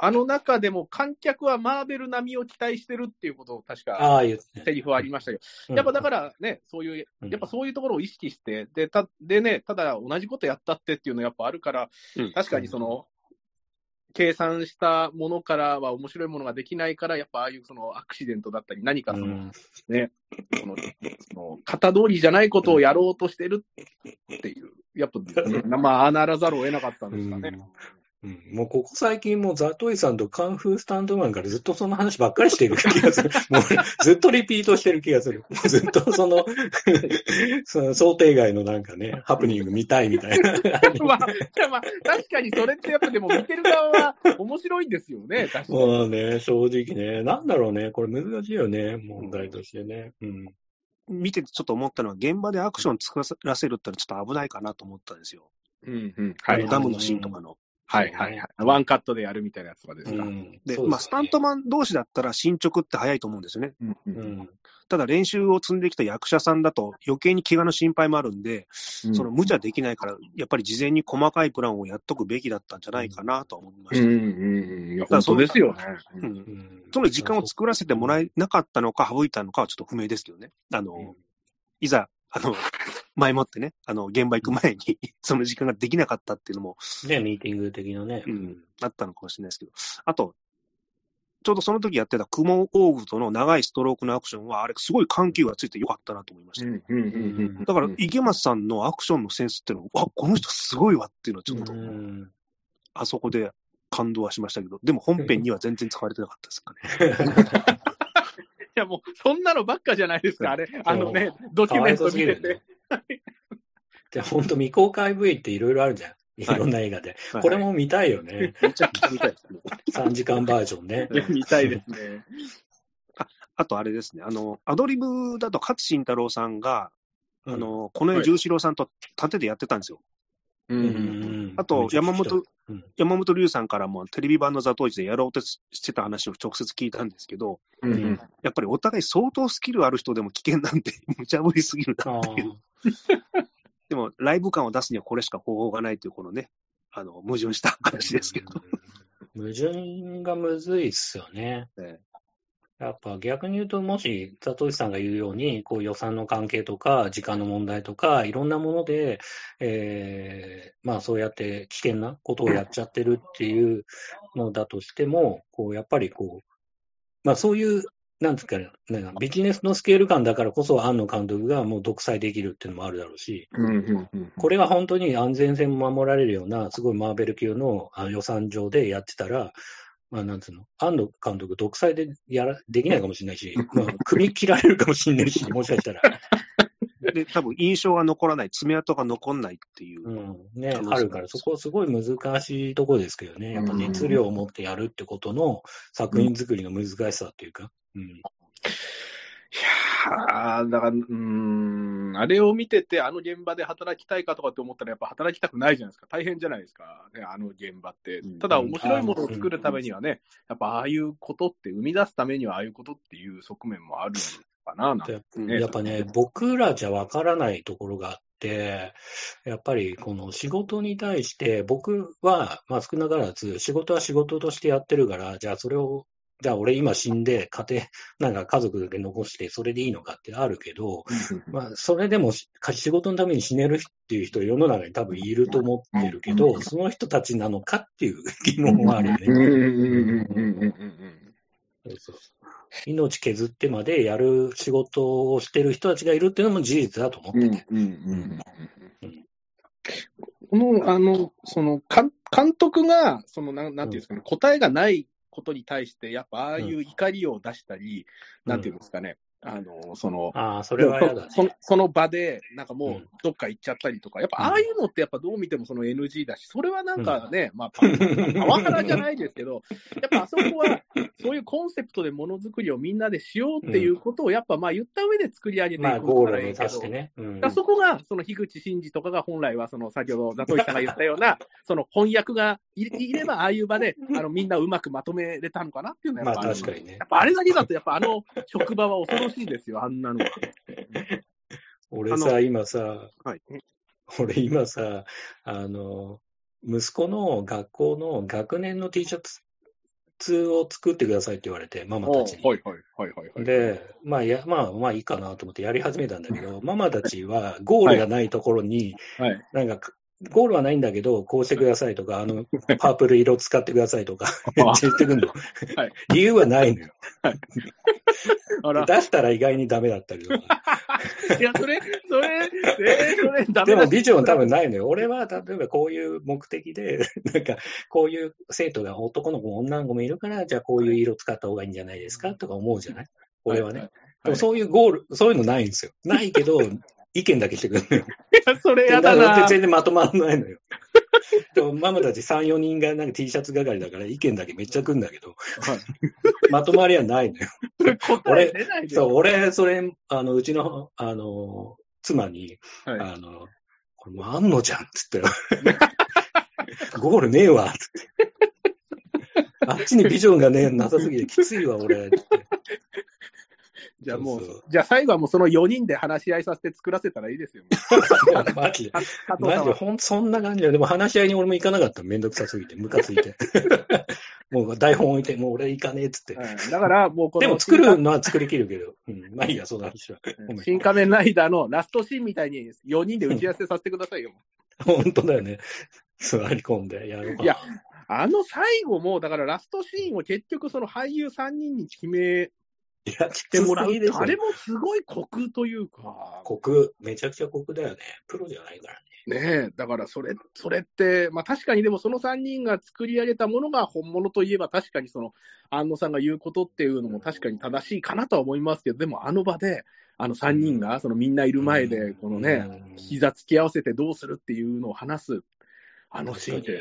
あの中でも観客はマーベル並みを期待してるっていうことを確か、ああ、言ってセリフはありましたけど、やっぱだからね、そういう、やっぱそういうところを意識して、で、た、でね、ただ同じことやったってっていうのやっぱあるから、確かにその、計算したものからは面白いものができないから、やっぱああいうそのアクシデントだったり、何かその、ね、その、その、型通りじゃないことをやろうとしてるっていう、やっぱ、まあ、ああならざるを得なかったんですかね。うん、もうここ最近、もうザトイさんとカンフースタンドマンからずっとその話ばっかりしてる気がする。もうずっとリピートしてる気がする。もうずっとその、その想定外のなんかね、ハプニング見たいみたいな。まあ、まあ、確かにそれってやっぱでも見てる側は面白いんですよね、確かに。もうね、正直ね。なんだろうね。これ難しいよね、問題としてね。うん。見ててちょっと思ったのは、現場でアクション作らせるってのはちょっと危ないかなと思ったんですよ。うんうん。はい。ダムのシーンとかの。はいはいはい。ワンカットでやるみたいなやつとかですか？うん、で、まあ、スタントマン同士だったら進捗って早いと思うんですよね。うんうん、ただ練習を積んできた役者さんだと余計に怪我の心配もあるんで、うん、その無茶できないから、やっぱり事前に細かいプランをやっとくべきだったんじゃないかなと思いました。うんうん、いや、本当ですよね。うん。その時間を作らせてもらえなかったのか、省いたのかはちょっと不明ですけどね。あの、いざ、あの、前もってね、あの、現場行く前に その時間ができなかったっていうのも。ね、ミーティング的なね。うん。あったのかもしれないですけど。あと、ちょうどその時やってた雲オーグとの長いストロークのアクションは、あれすごい緩急がついてよかったなと思いました。だから、池松さんのアクションのセンスっていうのは、あ、この人すごいわっていうのはちょっと、あそこで感動はしましたけど、でも本編には全然使われてなかったですかね。いやもう、そんなのばっかじゃないですか、あれ。あのね、ドキュメント見てて。じゃあ本当未公開 V っていろいろあるじゃん。いろんな映画で。はい、これも見たいよね。めっちゃ見たいですね。3時間バージョンね。見たいですね。ああとあれですね、あの、アドリブだと勝慎太郎さんが、うん、あの、この世十四郎さんと盾でやってたんですよ。うん、あと、山本、うん、山本龍さんからもテレビ版のザトウイチでやろうとしてた話を直接聞いたんですけど、うん、やっぱりお互い相当スキルある人でも危険なんて 無茶ぶりすぎるなっていう。でも、ライブ感を出すにはこれしか方法がないという、このね、あの、矛盾した話ですけど。矛盾がむずいっすよね。ねやっぱ逆に言うと、もし、ザトシさんが言うように、こう予算の関係とか、時間の問題とか、いろんなもので、えー、まあそうやって危険なことをやっちゃってるっていうのだとしても、こう、やっぱりこう、まあそういう、なんですかね、ビジネスのスケール感だからこそ、庵野監督がもう独裁できるっていうのもあるだろうし、これが本当に安全性も守られるような、すごいマーベル級の予算上でやってたら、まあ、なんつうの、安野監督、独裁でやらできないかもしれないし、まあ、首切られるかもしれないし、もしかしたら。で、多分印象が残らない、爪痕が残んないっていう。うん、ね、あるから、そこすごい難しいところですけどね。やっぱ熱量を持ってやるってことの作品作りの難しさっていうか。うん。うんいやー、だから、うん、あれを見てて、あの現場で働きたいかとかって思ったら、やっぱ働きたくないじゃないですか。大変じゃないですか、ね、あの現場って。ただ、面白いものを作るためにはね、やっぱああいうことって、生み出すためにはああいうことっていう側面もあるかな、なんて、ね、やっぱね、僕らじゃわからないところがあって、やっぱりこの仕事に対して、僕は、まあ少なからず、仕事は仕事としてやってるから、じゃあそれをじゃあ俺今死んで家庭、なんか家族で残してそれでいいのかってあるけど、まあそれでも仕事のために死ねるっていう人世の中に多分いると思ってるけど、その人たちなのかっていう疑問はあるよね。命削ってまでやる仕事をしてる人たちがいるっていうのも事実だと思ってて。この、あの、その、監監督が、そのなん、なんていうんですかね、答えがないことに対して、やっぱああいう怒りを出したり、なんていうんですかね、あの、その、ああ、それはそのその場で、なんかもう、どっか行っちゃったりとか、やっぱああいうのって、やっぱどう見てもその NG だし、それはなんかね、まあ、パパワハラじゃないですけど、やっぱあそこは、そういうコンセプトでものづくりをみんなでしようっていうことを、やっぱまあ言った上で作り上げていくまあ、ゴールを目指してね。う。ん。そこが、その樋口真嗣とかが本来は、その先ほど、ザトイさんが言ったような、その翻訳がいいれば、ああいう場で、あのみんなうまくまとめれたのかなっていうのはやっぱまあ確かにね。やっぱあれだけだと、やっぱあの職場は恐ろしいですよ、あんなのは。俺さ、今さ、はい。俺今さ、あの、息子の学校の学年の T シャツを作ってくださいって言われて、ママたちに。はいはいはいはいはい。で、まあ、や、まあ、まあいいかなと思ってやり始めたんだけど、ママたちはゴールがないところに、はい、なんか、ゴールはないんだけど、こうしてくださいとか、あの、パープル色使ってくださいとか、めっちゃ言ってくんの。はい理由はないのよ。あら、出したら意外にダメだったりとか。いや、それ、それ、えー、それ、ダメでだもビジョン多分ないのよ。俺は例えばこういう目的で、なんかこういう生徒が男の子も女の子もいるから、じゃあこういう色使った方がいいんじゃないですかとか思うじゃない？俺はね。でもそういうゴール、そういうのないんですよ。ないけど、意見だけしてくるのよ。いや、それやだだってな。全然まとまらないのよ。でもママたち3、4人がなんか T シャツ係だから意見だけめっちゃ来るんだけど、まとまりはないのよ。答え出ないでそう、俺、それ、あの、うちの、あの、妻に、はいあの、これもうあんのじゃんっつって。ゴールねえわっつって。あっちにビジョンがね、なさすぎてきついわ、俺。じゃあもうそうそう、じゃあ最後はもうその4人で話し合いさせて作らせたらいいですよ。マジで。マジで。ほん、そんな感じで。でも話し合いに俺も行かなかった。めんどくさすぎて、ムカついて。もう台本置いて、もう俺行かねえっつって。はいだから、もうこのでも作るのは作りきるけど。うん、まあいいや、その話は。新仮面ライダーのラストシーンみたいに4人で打ち合わせさせてくださいよ。本当だよね。座り込んでやろうかな。いやあの最後も、だからラストシーンを結局その俳優3人に決めいや、きてもらう。であれもすごいコクというか、コク、めちゃくちゃコクだよね。プロじゃないからね。ねえ、だからそれ、それって、まあ確かにでもその3人が作り上げたものが本物といえば確かにその、安野さんが言うことっていうのも確かに正しいかなとは思いますけど、でもあの場で、あの3人がそのみんないる前で、このね、うん。膝突き合わせてどうするっていうのを話す、あのシーンって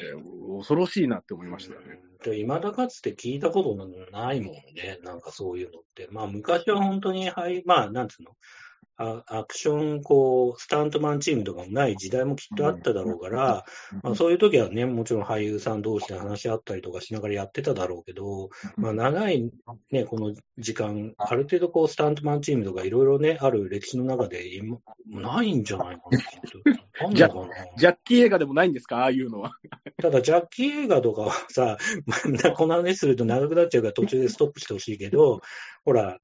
恐ろしいなって思いましたよね。で、未だかつて聞いたことないもんね。なんかそういうのって。まあ昔は本当に、はい、まあなんつうの？アクション、こう、スタントマンチームとかもない時代もきっとあっただろうから、まあ、そういう時はね、もちろん俳優さん同士で話し合ったりとかしながらやってただろうけど、まあ長いね、この時間、ある程度こう、スタントマンチームとかいろいろね、ある歴史の中で今、ないんじゃないかな、きっと。あんのかなジャッキー映画でもないんですかああいうのは。ただ、ジャッキー映画とかはさ、まあ、この話すると長くなっちゃうから途中でストップしてほしいけど、ほら、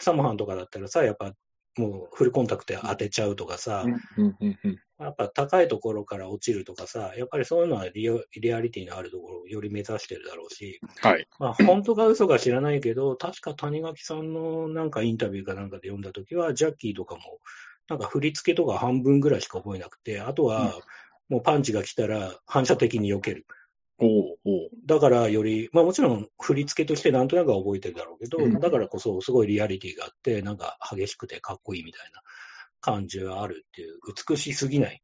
サモハンとかだったらさ、やっぱもうフルコンタクトで当てちゃうとかさ、やっぱ高いところから落ちるとかさ、やっぱりそういうのはリアリアリティのあるところをより目指してるだろうし、はい。まあ本当か嘘か知らないけど、確か谷垣さんのなんかインタビューかなんかで読んだときは、ジャッキーとかも、なんか振り付けとか半分ぐらいしか覚えなくて、あとはもうパンチが来たら反射的に避ける。おうおう。だからより、まあもちろん振り付けとしてなんとなくは覚えてるだろうけど、うん。だからこそすごいリアリティがあって、なんか激しくてかっこいいみたいな感じがあるっていう、美しすぎない。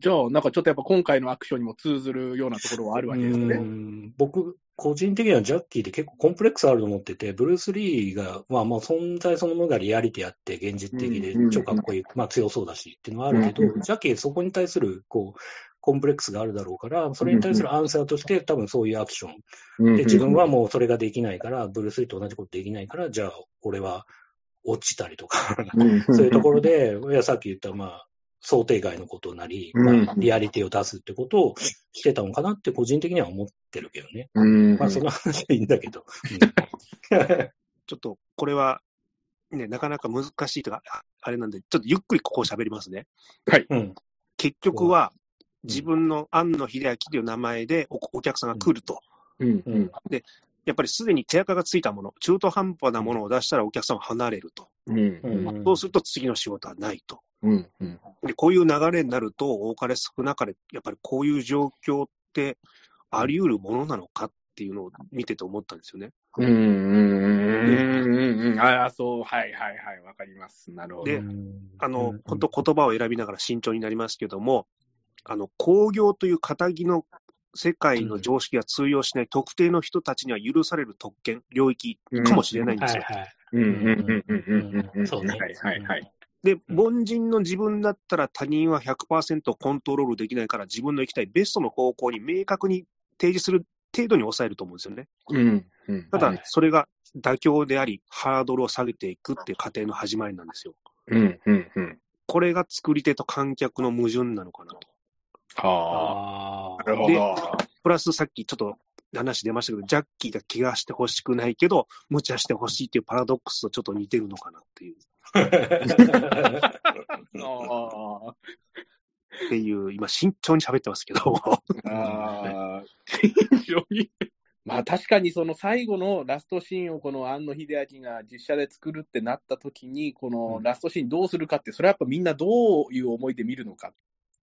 じゃあ、なんかちょっとやっぱ今回のアクションにも通ずるようなところはあるわけですうね。ん。僕、個人的にはジャッキーって結構コンプレックスあると思ってて、ブルース・リーが、まあまあ存在そのものがリアリティあって、現実的でうん超かっこいい、まあ強そうだしっていうのはあるけど、うん。ジャッキーそこに対する、こう、コンプレックスがあるだろうから、それに対するアンサーとして、多分そういうアクション。うんで、自分はもうそれができないから、ブルース・リーと同じことできないから、じゃあ、俺は落ちたりとか、そういうところで、いや、さっき言った、まあ、想定外のことなり、うんまあ、リアリティを出すってことをしてたのかなって、個人的には思ってるけどね。うんまあ、その話はいいんだけど。ちょっとこれは、ね、なかなか難しいとか、ああれなんで、ちょっとゆっくりここを喋りますね。うん。結局は、うん自分の庵野秀明という名前でおお客さんが来ると。うんうん。やっぱりすでに手垢がついたもの、中途半端なものを出したらお客さんは離れると。うんうんそうすると次の仕事はないと。うん。うん。で、こういう流れになると、多かれ少なかれ、やっぱりこういう状況ってあり得るものなのかっていうのを見てて思ったんですよね。うん。うん。うん。うん。ああ、そう。はいはいはい。わかります。なるほど。でうんあのうん、本当言葉を選びながら慎重になりますけども、あの、工業という仇の世界の常識が通用しない特定の人たちには許される特権、領域かもしれないんですよ。はいはい。うん。うん。うん。うん。うん。そうねはいはいはい。で、凡人の自分だったら他人は100%コントロールできないから自分の行きたいベストの方向に明確に提示する程度に抑えると思うんですよね。うん。うん。ただ、それが妥協であり、ハードルを下げていくっていう過程の始まりなんですよ。うん。うん。うん。これが作り手と観客の矛盾なのかなと。はあ。あなるほど。プラスさっきちょっと話出ましたけど、ジャッキーが怪我してほしくないけど、無茶してほしいっていうパラドックスとちょっと似てるのかなっていう、あ。ああ。っていう、今慎重に喋ってますけど、ああ、非常に。まあ確かにその最後のラストシーンをこの庵野秀明が実写で作るってなった時に、このラストシーンどうするかって、それはやっぱみんなどういう思いで見るのかっ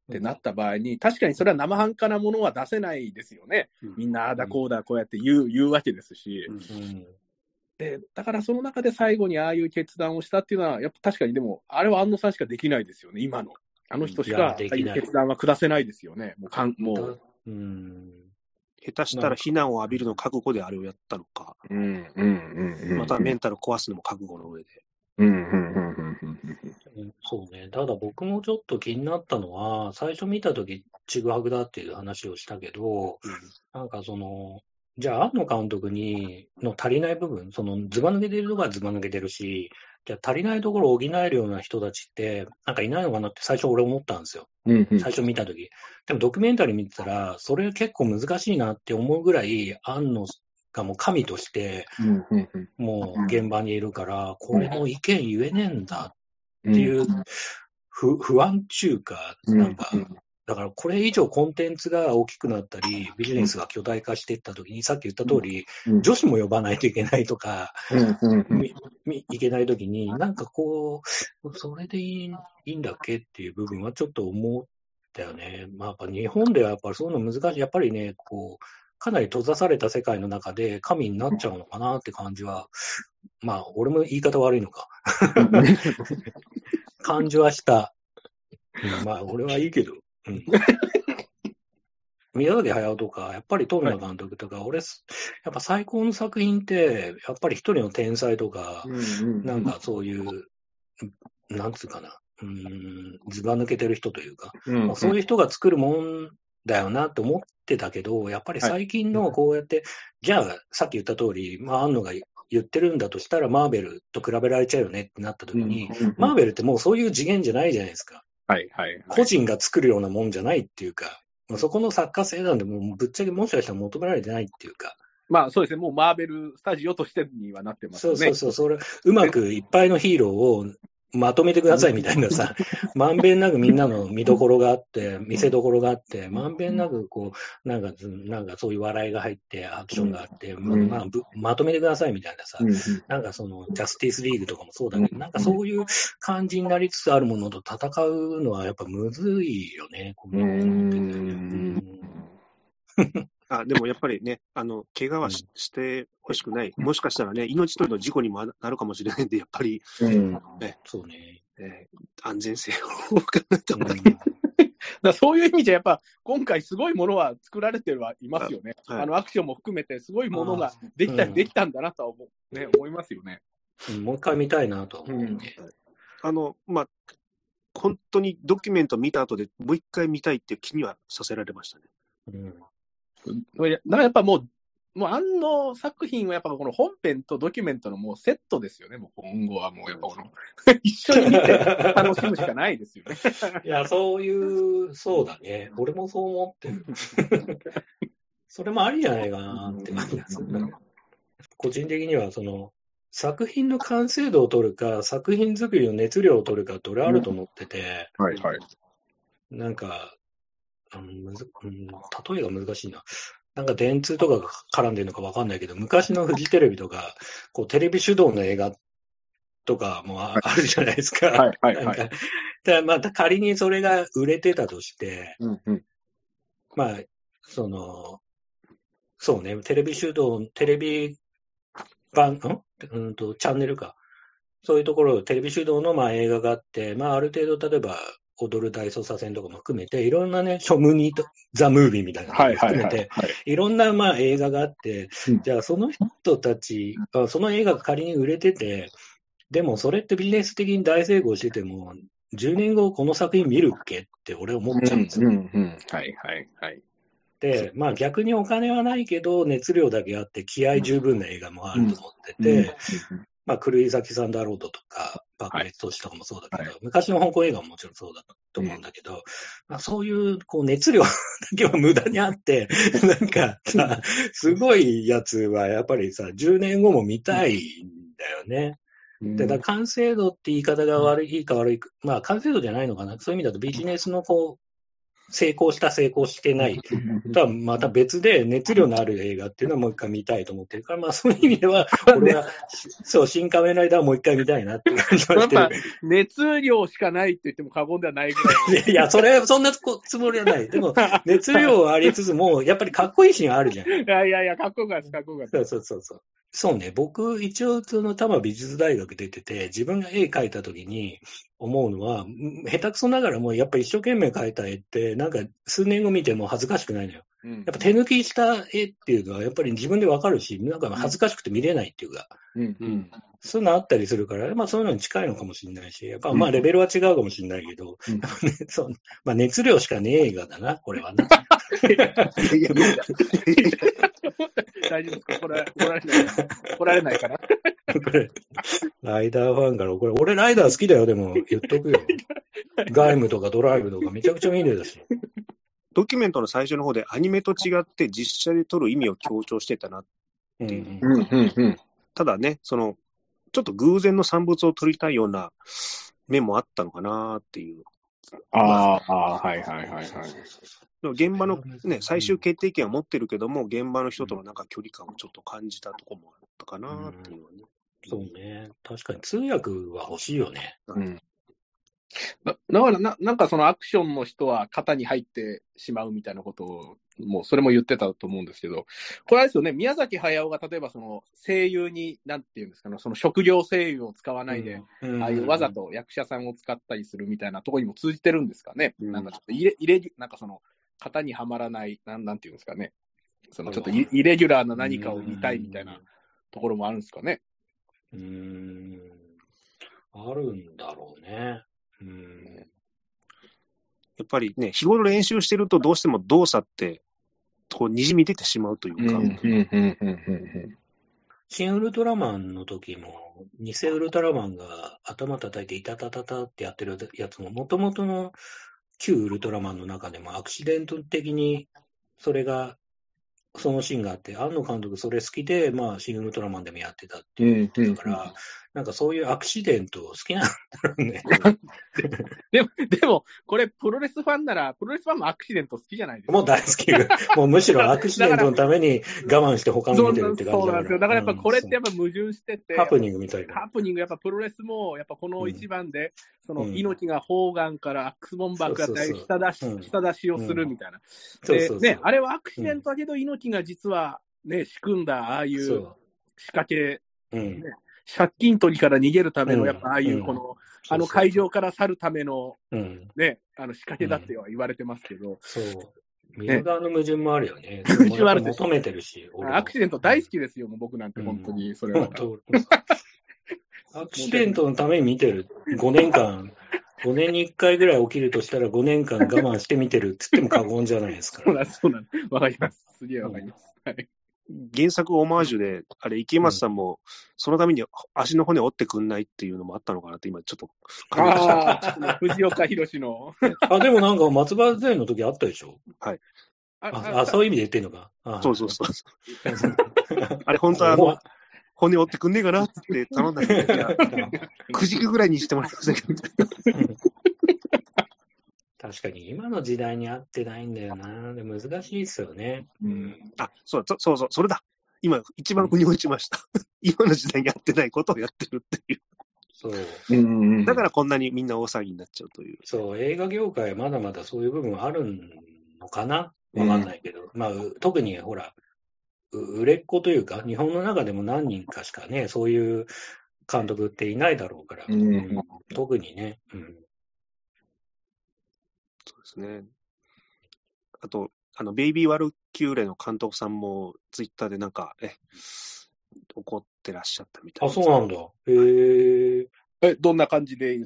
てなった場合に、確かにそれは生半可なものは出せないですよね。みんなああだこうだこうやって言う言うわけですし。で、だからその中で最後にああいう決断をしたっていうのは、やっぱ確かにでも、あれは安野さんしかできないですよね、今の。あの人しいかああいいう決断は下せないですよね。もうかんもう。うん。下手したら非難を浴びるの覚悟であれをやったのか、うん、うん、うん。またメンタル壊すのも覚悟の上で。うん、うん、うん、うん。そうね。ただ僕もちょっと気になったのは、最初見たとき、ちぐはぐだっていう話をしたけど、なんかその、じゃあ、庵野監督に、の足りない部分、その、ずば抜けてるところはずば抜けてるし、じゃあ足りないところを補えるような人たちって、なんかいないのかなって最初俺思ったんですよ。うん、うん。最初見たとき。でもドキュメンタリー見てたら、それ結構難しいなって思うぐらい、庵野がもう神として、うん、うん、うん。もう現場にいるから、これの意見言えねえんだっっていう不不安中か、なんか、うん。だからこれ以上コンテンツが大きくなったり、ビジネスが巨大化していったときに、さっき言った通り、うん。女子も呼ばないといけないとか、いけないときに、なんかこう、それでいいいいんだっけっていう部分はちょっと思ったよね。まあ、やっぱ日本ではやっぱりそういうの難しい。やっぱりね、こう、かなり閉ざされた世界の中で神になっちゃうのかなって感じは、まあ、俺も言い方悪いのか。感じはした。うんまあ、俺はいいけど。うん、宮崎駿とか、やっぱり富野監督とか、俺、やっぱ最高の作品って、やっぱり一人の天才とか、うん、なんかそういう、なんつうかな、うん、ずば抜けてる人というか、うん、まあそういう人が作るもんだよなって思ってたけど、やっぱり最近のこうやって、じゃあ、さっき言った通り、まあ、安野が言ってるんだとしたら、マーベルと比べられちゃうよねってなった時に、マーベルってもうそういう次元じゃないじゃないですか。はい、はい。個人が作るようなもんじゃないっていうか、まあそこの作家性なんで、もうぶっちゃけもしかしたら求められてないっていうか、まあそうですね、もうマーベルスタジオとしてにはなってますよね。そうそうそう、それ、うまくいっぱいのヒーローをまとめてくださいみたいなさ、まんべんなくみんなの見どころがあって、見せどころがあって、まんべんなくこう、なんかず、なんかそういう笑いが入って、アクションがあって、ままあぶまとめてくださいみたいなさ、うん、なんかその、ジャスティスリーグとかもそうだけど、なんかそういう感じになりつつあるものと戦うのはやっぱむずいよね、このうん あでもやっぱりね、あの怪我はし,、してほしくない、もしかしたらね、命取りの事故にもなるかもしれないんで、やっぱり、うん。そうね。えー安全性を考えた方がいい。だそういう意味じゃ、やっぱ今回、すごいものは作られてはいますよね。あはい。あのアクションも含めて、すごいものができたりうん。できたんだなとは思う、ね、思いますよね。うんもう一回見たいなと。は思うね。あの、まあ、本当にドキュメント見た後でもう一回見たいっていう気にはさせられましたね。うんだからやっぱもう、もうあの作品はやっぱこの本編とドキュメントのもうセットですよね、もう今後はもうやっぱこの 一緒に見て楽しむしかないですよね。いや、そういう、そうだね。俺もそう思ってる。それもありじゃないかなって感じがするな。個人的には、その、作品の完成度を取るか、作品作りの熱量を取るかって俺あると思ってて、はいはい。なんか、うんむずうん、例えが難しいな。なんか電通とかが絡んでるのかわかんないけど、昔のフジテレビとか、こうテレビ主導の映画とかもああるじゃないですか。はいはいはいだまた仮にそれが売れてたとして、うんうん。まあ、その、そうね、テレビ集道、テレビ版、ん？うんと、チャンネルか。そういうところ、テレビ集道のまあ映画があって、まあある程度、例えば、踊る大捜査線とかも含めて、いろんなね、ショムニーと、ザ・ムービーみたいなのも含めて、はいろんなまあ映画があってうん、じゃあその人たち、あその映画が仮に売れてて、でもそれってビジネス的に大成功してても、10年後この作品見るっけって俺思っちゃうんですよ。うんうん。はいはいはい。で、まあ逆にお金はないけど、熱量だけあって気合十分な映画もあると思ってて、まあ、狂い咲きサンダーロードとか、爆裂都市とかもそうだけど、は昔の香港映画ももちろんそうだと思うんだけど、まあ、そういうこう熱量 だけは無駄にあって、なんかさ、すごいやつはやっぱりさ、10年後も見たいんだよね。で、だから完成度って言い方が悪い、いいか悪いか、まあ完成度じゃないのかな。そういう意味だとビジネスのこう、成功した、成功してないとはまた別で熱量のある映画っていうのはもう一回見たいと思ってるから、まあそういう意味では、俺は、そう、新仮面ライダーはもう一回見たいなって感じはしてやっぱる。熱量しかないって言っても過言ではないぐらい。いや、それ、そんなこつもりはない。でも、熱量はありつつも、やっぱりかっこいいシーンあるじゃん。いやいやいや、かっこよかった、かっこよかった。そうそうそうそう。そうね、僕、一応、その、多摩美術大学出てて、自分が絵描いたときに思うのは、ん下手くそながらも、やっぱ一生懸命描いた絵って、なんか、数年後見ても恥ずかしくないのよ。うん。やっぱ手抜きした絵っていうのは、やっぱり自分でわかるし、なんか恥ずかしくて見れないっていうか、うん。うん。そういうのあったりするから、まあそういうのに近いのかもしれないし、やっぱうん。まあレベルは違うかもしれないけど、うん。ねそうまあ熱量しかねえ映画だな、これはな。大丈夫ですか？怒ら怒られないかな怒られないかな？これ、ライダーファンから、これ、俺ライダー好きだよ、でも言っとくよ。ガイムとかドライブとかめちゃくちゃ見るだし。ドキュメントの最初の方でアニメと違って実写で撮る意味を強調してたな。うんうんうんうんうん。ただね、その、ちょっと偶然の産物を撮りたいような面もあったのかなっていう。ああ、はいはいはいはい。現場のね、最終決定権は持ってるけども、現場の人とのなんか距離感をちょっと感じたところもあったかなっていうのはね。そうね。確かに通訳は欲しいよね。うん。だだからな、なんかそのアクションの人は型に入ってしまうみたいなことを、もうそれも言ってたと思うんですけど、これあれですよね、宮崎駿が例えばその声優に、なんていうんですかね、その職業声優を使わないで、うんああいうわざと役者さんを使ったりするみたいなところにも通じてるんですかね。うんなんかちょっとイレ、イレギュなんかその、型にはまらない、なんなんていうんですかね。そのちょっとイイレギュラーな何かを見たいみたいなところもあるんですかね。うーん。あるんだろうね。うん。やっぱりね、日頃練習してるとどうしても動作って、こう、滲み出てしまうというか、うん、うん、うん、うん、新ウルトラマンの時も、偽ウルトラマンが頭叩いて、いたたたたってやってるやつも、もともとの旧ウルトラマンの中でもアクシデント的に、それが、そのシーンがあって、庵野監督それ好きで、まあ、新ウルトラマンでもやってたっていううん。だから、なんかそういうアクシデント好きなんだろうね。でも、でも、これ、プロレスファンなら、プロレスファンもアクシデント好きじゃないですか。もう大好き。もうむしろアクシデントのために我慢して他のそう見てるって感じそうなんですよ。だからやっぱこれってやっぱ矛盾してて、ハプニングみたいな。ハプニング、やっぱプロレスも、やっぱこの一番で、そのうん猪木がホーガンからアックスボンバーグやったり、そうそう下出し、うん下出しをするみたいな。でそうそうそうね、あれはアクシデントだけど、猪木が実はね、仕組んだ、ああいうそ仕掛け、う。うん。借金取りから逃げるための、うんやっぱああいうこの、あの会場から去るためのうん。ね、あの仕掛けだっては言われてますけど、そう。見る側の矛盾もあるよね。矛盾はある求めてるし。アクシデント大好きですよ、もう僕なんて本当に、それはアクシデントのために見てる。5年間、5年に1回ぐらい起きるとしたら5年間我慢して見てるって言っても過言じゃないですから。そうなんです、そうなんです。わかります。すげえわかります。はい。原作オマージュで、あれ、池松さんも、そのために足の骨折ってくんないっていうのもあったのかなって、今ちょっと感じました。ああ、藤岡弘の。あ、でもなんか松葉杖の時あったでしょ？ああ、あそういう意味で言ってんのか。あそうそうそう。あれ、本当はあの、骨折ってくんねえかなって頼んだけど、いや、9軸ぐらいにしてもらえませ んかみたいな。確かに今の時代に合ってないんだよな。で難しいですよね。うん。あ、そうそうそうそう、それだ。今、一番腑に落ちました。今の時代に合ってないことをやってるっていう。そう。うんだからこんなにみんな大騒ぎになっちゃうという。そう、映画業界はまだまだそういう部分あるのかな？わかんないけど。まあ、う特にほら、う売れっ子というか、日本の中でも何人かしかね、そういう監督っていないだろうから、うん特にね。うんですね。あと、あの、ベイビー・ワルキューレの監督さんも、ツイッターでなんか、え、怒ってらっしゃったみたいあ、そうなんだ。へえ。え、どんな感じで、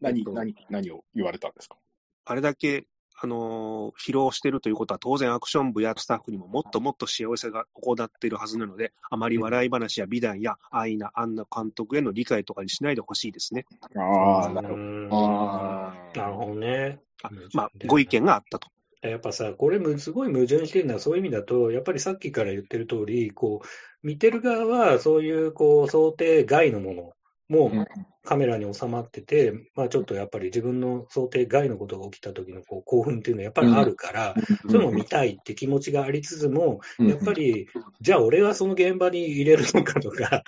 何えっ、と何、何を言われたんですか？あれだけ、あのー疲労してるということは、当然アクション部やスタッフにももっともっと幸せが行っているはずなので、あまり笑い話や美談や愛な、あんな監督への理解とかにしないでほしいですね。ああ、なるほど。なるほどね。あうんまあ、ご意見があったと。やっぱさ、これむ、すごい矛盾してるのは、そういう意味だと、やっぱりさっきから言ってる通り、こう、見てる側は、そういう、こう、想定外のものもうんカメラに収まってて、まあちょっとやっぱり自分の想定外のことが起きた時のこう興奮っていうのはやっぱりあるから、そういうのを見たいって気持ちがありつつも、やっぱり、じゃあ俺はその現場に入れるのかとか、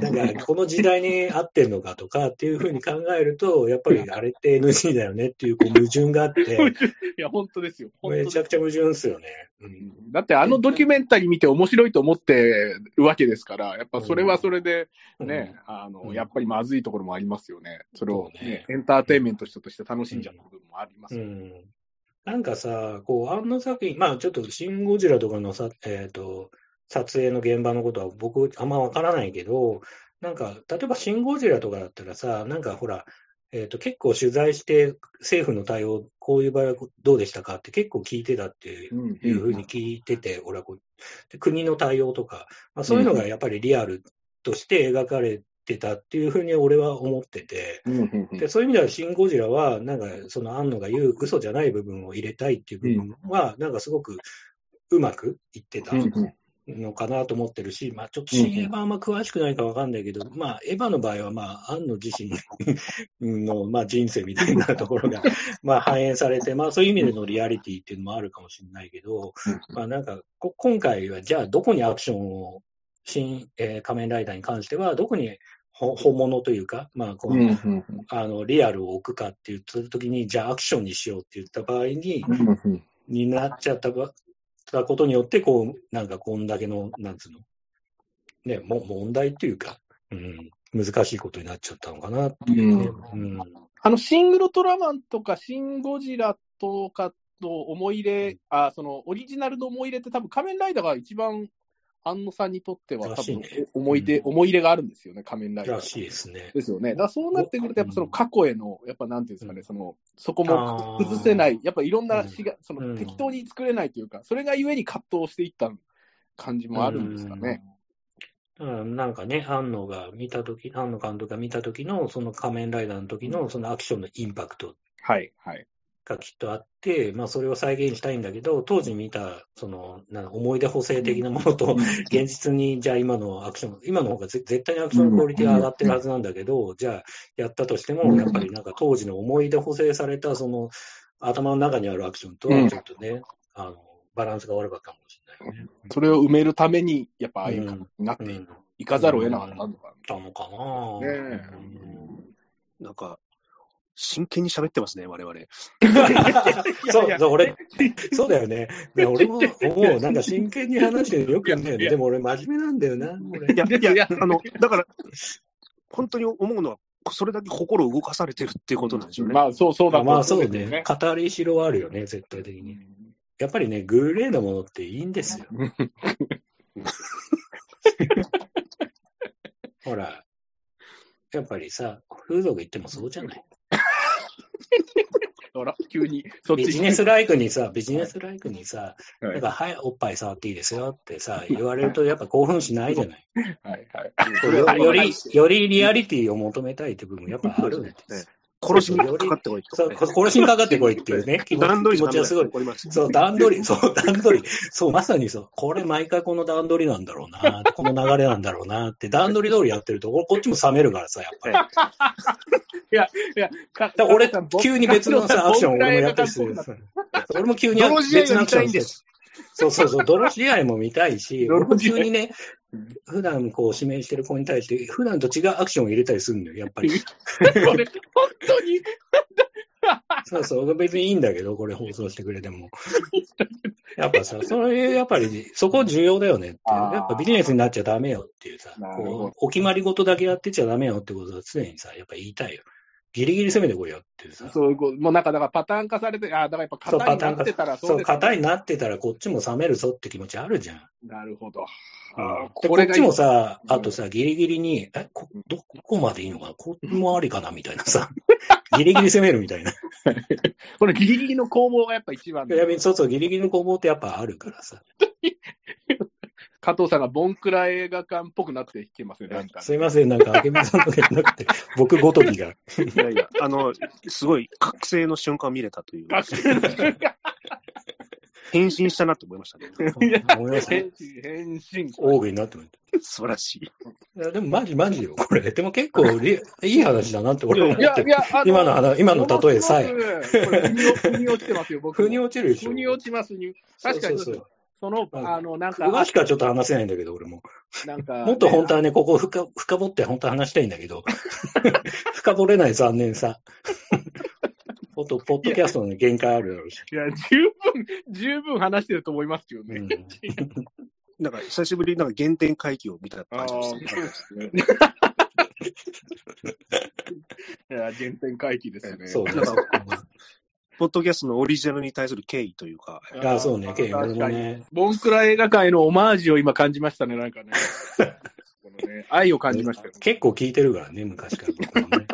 なんかこの時代に合ってんのかとかっていうふうに考えると、やっぱりあれって NG だよねっていうこう矛盾があって、いや、本当ですよ。めちゃくちゃ矛盾ですよね。うん。だってあのドキュメンタリー見て面白いと思ってるわけですから、やっぱそれはそれでね、あの、うん。やっぱりまずいところもありますよね。それをねね、エンターテインメントとして楽しんじゃう部分もありますよ。うんなんかさ、こう、あの作品、まあちょっと、シン・ゴジラとかのさ、えっ、と、撮影の現場のことは僕、あんまわからないけど、なんか、例えばシン・ゴジラとかだったらさ、なんかほら、えっ、と、結構取材して、政府の対応、こういう場合はどうでしたかって結構聞いてたっていうふうに聞いてて、俺はこう、で国の対応とか、まあ、そういうのがやっぱりリアルとして描かれてたっていうふうに俺は思ってて、でそういう意味では、シン・ゴジラは、なんか、その庵野が言う嘘じゃない部分を入れたいっていう部分は、なんかすごくうまくいってたのかなと思ってるし、まあちょっと新エヴァあんま詳しくないかわかんないけど、まあエヴァの場合は、まあ庵野自身の、まあ人生みたいなところが、まあ反映されて、まあそういう意味でのリアリティっていうのもあるかもしれないけど、まあなんか、こ今回はじゃあどこにアクションを、新、えー仮面ライダーに関しては、どこにほ本物というか、まあこの、うんうんあの、リアルを置くかって言った時に、じゃあアクションにしようって言った場合に、うんうんになっちゃったばたことによって、こう、なんかこんだけの、なんつうの、ね、も問題っていうか、うん、難しいことになっちゃったのかなっていうね。うん。あの、シン・グルトラマンとか、シン・ゴジラとかと思い入れ、あ、その、オリジナルの思い入れって多分仮面ライダーが一番、安野さんにとっては多分思い出、うん。思い入れがあるんですよね、仮面ライダー。らしいですね。ですよね。だからそうなってくると、やっぱその過去への、やっぱなんていうんですかね、その、そこも崩せない、やっぱいろんなしが、そうん。の適当に作れないというか、それがゆえに葛藤していった感じもあるんですかね。うん、なんかね、安野が見たとき、安野監督が見たときの、その仮面ライダーの時の、そのアクションのインパクト。はい、はい。がきっとあって、まあそれを再現したいんだけど、当時見た、その、な思い出補正的なものと、現実に、じゃあ今のアクション、今の方がぜ絶対にアクションのクオリティが上がってるはずなんだけど、じゃあやったとしても、やっぱりなんか当時の思い出補正された、その、頭の中にあるアクションとはちょっとね、あの、バランスが悪かったかもしれないよね。それを埋めるために、やっぱああいううん。形になってうん。いかざるを得なかったのかたのかなねなん。か、真剣に喋ってますね、我々。そう、そう、俺、そうだよね。で 俺も思う、なんか真剣に話してるのよく言うんだよね。でも俺真面目なんだよな、俺。いや、いいやや、あの、だから、本当に思うのは、それだけ心を動かされてるっていうことなんでしょうね。まあ、そうそうだとまあそうね。語りしろはあるよね、絶対的に。やっぱりね、グレーなものっていいんですよ。ほら、やっぱりさ、風俗行ってもそうじゃない。ほら、急に、そっちビジネスライクにさ、ビジネスライクにさ、はいなんか、はい、おっぱい触っていいですよってさ、言われるとやっぱ興奮しないじゃない。はい、はい。よより、よりリアリティを求めたいって部分やっぱあるんです。殺しにかかってこい殺しにかかってこいっていうね、気持ち段取り気持ちはすごい。そう、段取り、そう、段取り。そう、まさにそう。これ毎回この段取りなんだろうな、この流れなんだろうなって、段取り通りやってると、こっちも冷めるからさ、やっぱり。いや、いや、から俺、急に別のさ、アクションを俺もやったりする。俺も急に別のアクションです。そうそうそう、泥試合も見たいし、普通にね、普段こう指名してる子に対して、普段と違うアクションを入れたりするのよ、やっぱり。これ、本当に、そうそう、別にいいんだけど、これ放送してくれても。やっぱさ、そういう、やっぱり、そこ重要だよねってやっぱビジネスになっちゃダメよっていうさ、お決まり事だけやってちゃダメよってことは常にさ、やっぱ言いたいよ。ギリギリ攻めてこいよってさ。そういうこと、もうなんか、だからパターン化されて、あだからやっぱそう、型にパターン化なってたらそう、ですね。型になってたらこっちも冷めるぞって気持ちあるじゃん。なるほど。うん。あここっちもさ、うん。あとさ、ギリギリに、え、こ、どこまでいいのかな？こっちもありかな？みたいなさ、ギリギリ攻めるみたいな。これギリギリの攻防がやっぱ一番いやそうそう、ギリギリの攻防ってやっぱあるからさ。加藤さんがボンクラ映画館っぽくなってきてますよね、なんか。すいません、なんか、明美さんのじゃなくて、僕ごときが。いやいや、あの、すごい覚醒の瞬間を見れたという、学生の瞬間変身したなと思いましたね。いや思いま変身、変身。大食いになって。素晴らしい。いや、でもマジマジよ、これ。でも結構リ、いい話だなって俺は思いや、ってる。いや、あ今の話今の例えさえこれ腑に落ちてますよ、僕も。腑に落ちるでしょ。腑に落ちますに。確かに、そうそうそうその、うんあの、なんか、詳しくはちょっと話せないんだけど、俺も。なんか、もっと本当はね、ここ深深掘って本当は話したいんだけど、深掘れない残念さ。もっと、ポッドキャストのね限界あるだろうし。いや、十分、十分話してると思いますけどね。うん なんか、久しぶりになんか原点回帰を見たああ、感そうじでですね。いや、原点回帰ですね。そうね。ポッドキャストのオリジナルに対する敬意というか、あそうね、ケイ俺確かにもね。ボンクラ映画界のオマージュを今感じましたね、なんかね。このね愛を感じましたよ。結構聞いてるからね、昔から僕もね。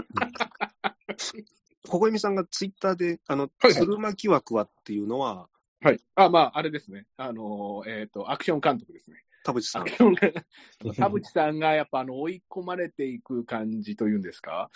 小小みさんがツイッターで、あの、はい鶴巻枠はっていうのは、はい。あ、まあ、あれですね。あの、えっ、と、アクション監督ですね。田淵さん。田淵さんがやっぱあの追い込まれていく感じというんですか、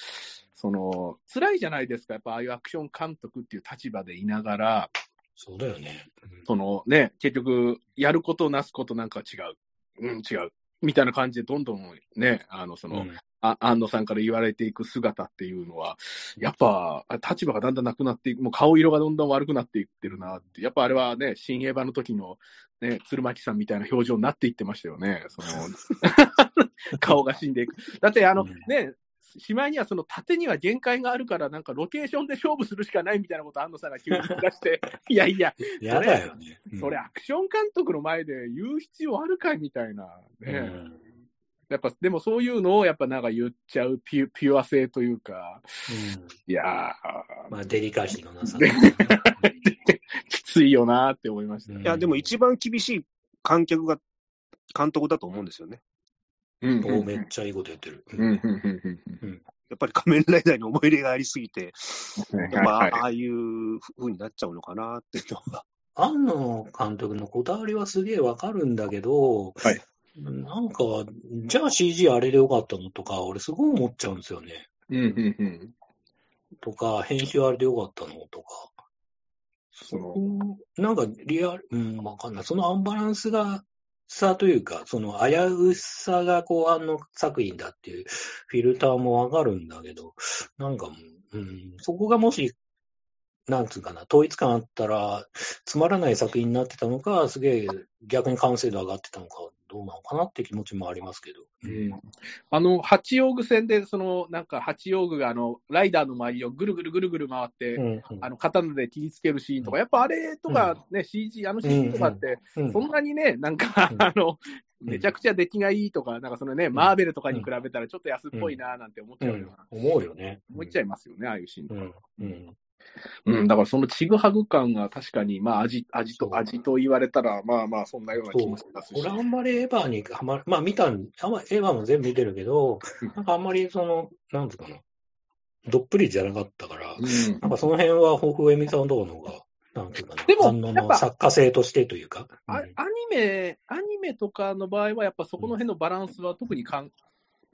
その辛いじゃないですか、やっぱああいうアクション監督っていう立場でいながら、そうだよね。そのね、結局、やることなすことなんか違う、うん、違う、みたいな感じで、どんどんね、あのその、うんあ安野さんから言われていく姿っていうのは、やっぱ立場がだんだんなくなっていく、もう顔色がどんどん悪くなっていってるなって、やっぱあれはね、新エヴァの時のね、鶴巻さんみたいな表情になっていってましたよね、その 顔が死んでいく。だって、あの、うんね、しまいにはその縦には限界があるから、なんかロケーションで勝負するしかないみたいなこと、安野さんが急に出して、いやいや、やだよね。うんそれアクション監督の前で言う必要あるかいみたいな、ね。うんやっぱ、でもそういうのをやっぱなんか言っちゃうピュピュア性というか、いやー、まあ、デリカシーのなさ。きついよなーって思いました。うんいや、でも一番厳しい観客が監督だと思うんですよね。うんおめっちゃいいこと言ってる。うんうんうんうんやっぱり仮面ライダーに思い入れがありすぎて、うんやっぱはいああいう風になっちゃうのかなっていうのが。庵野監督のこだわりはすげえわかるんだけど、はいなんか、じゃあ CG あれでよかったのとか、俺すごい思っちゃうんですよね。うんうんうんとか、編集あれでよかったのとか。そのうんなんかリアル、うん、わかんない。そのアンバランスが、さというか、その危うさが後半、の作品だっていうフィルターもわかるんだけど、なんか、うん、そこがもし、なんつうかな、統一感あったら、つまらない作品になってたのか、すげえ逆に完成度上がってたのか、どうなのかなって気持ちもありますけど。うん。あの、八王子戦で、その、なんか八王子があの、ライダーの周りをぐるぐるぐるぐる回って、うんあの、刀で切りつけるシーンとか、やっぱあれとかね、CG、あの CG とかって、うん。そんなにね、なんか、うん。あの、うん。めちゃくちゃ出来がいいとか、なんかそのね、マーベルとかに比べたらちょっと安っぽいななんて思っちゃうような、思うよね。思っちゃいますよね、ああいうシーンとか。うん。うん。うん、だからそのちぐはぐ感が確かに、まあ味、味と、味と言われたら、まあまあ、そんなような気もしますし。俺あんまりエヴァにはまる、まあ見たん、あんまエヴァも全部見てるけど、なんかあんまりその、なんつうかな、どっぷりじゃなかったから、うん。なんかその辺は、豊富エミさんのところの方が、なんていうかな、でもの作家性としてというか、あアニメ、アニメとかの場合は、やっぱそこの辺のバランスは特にかん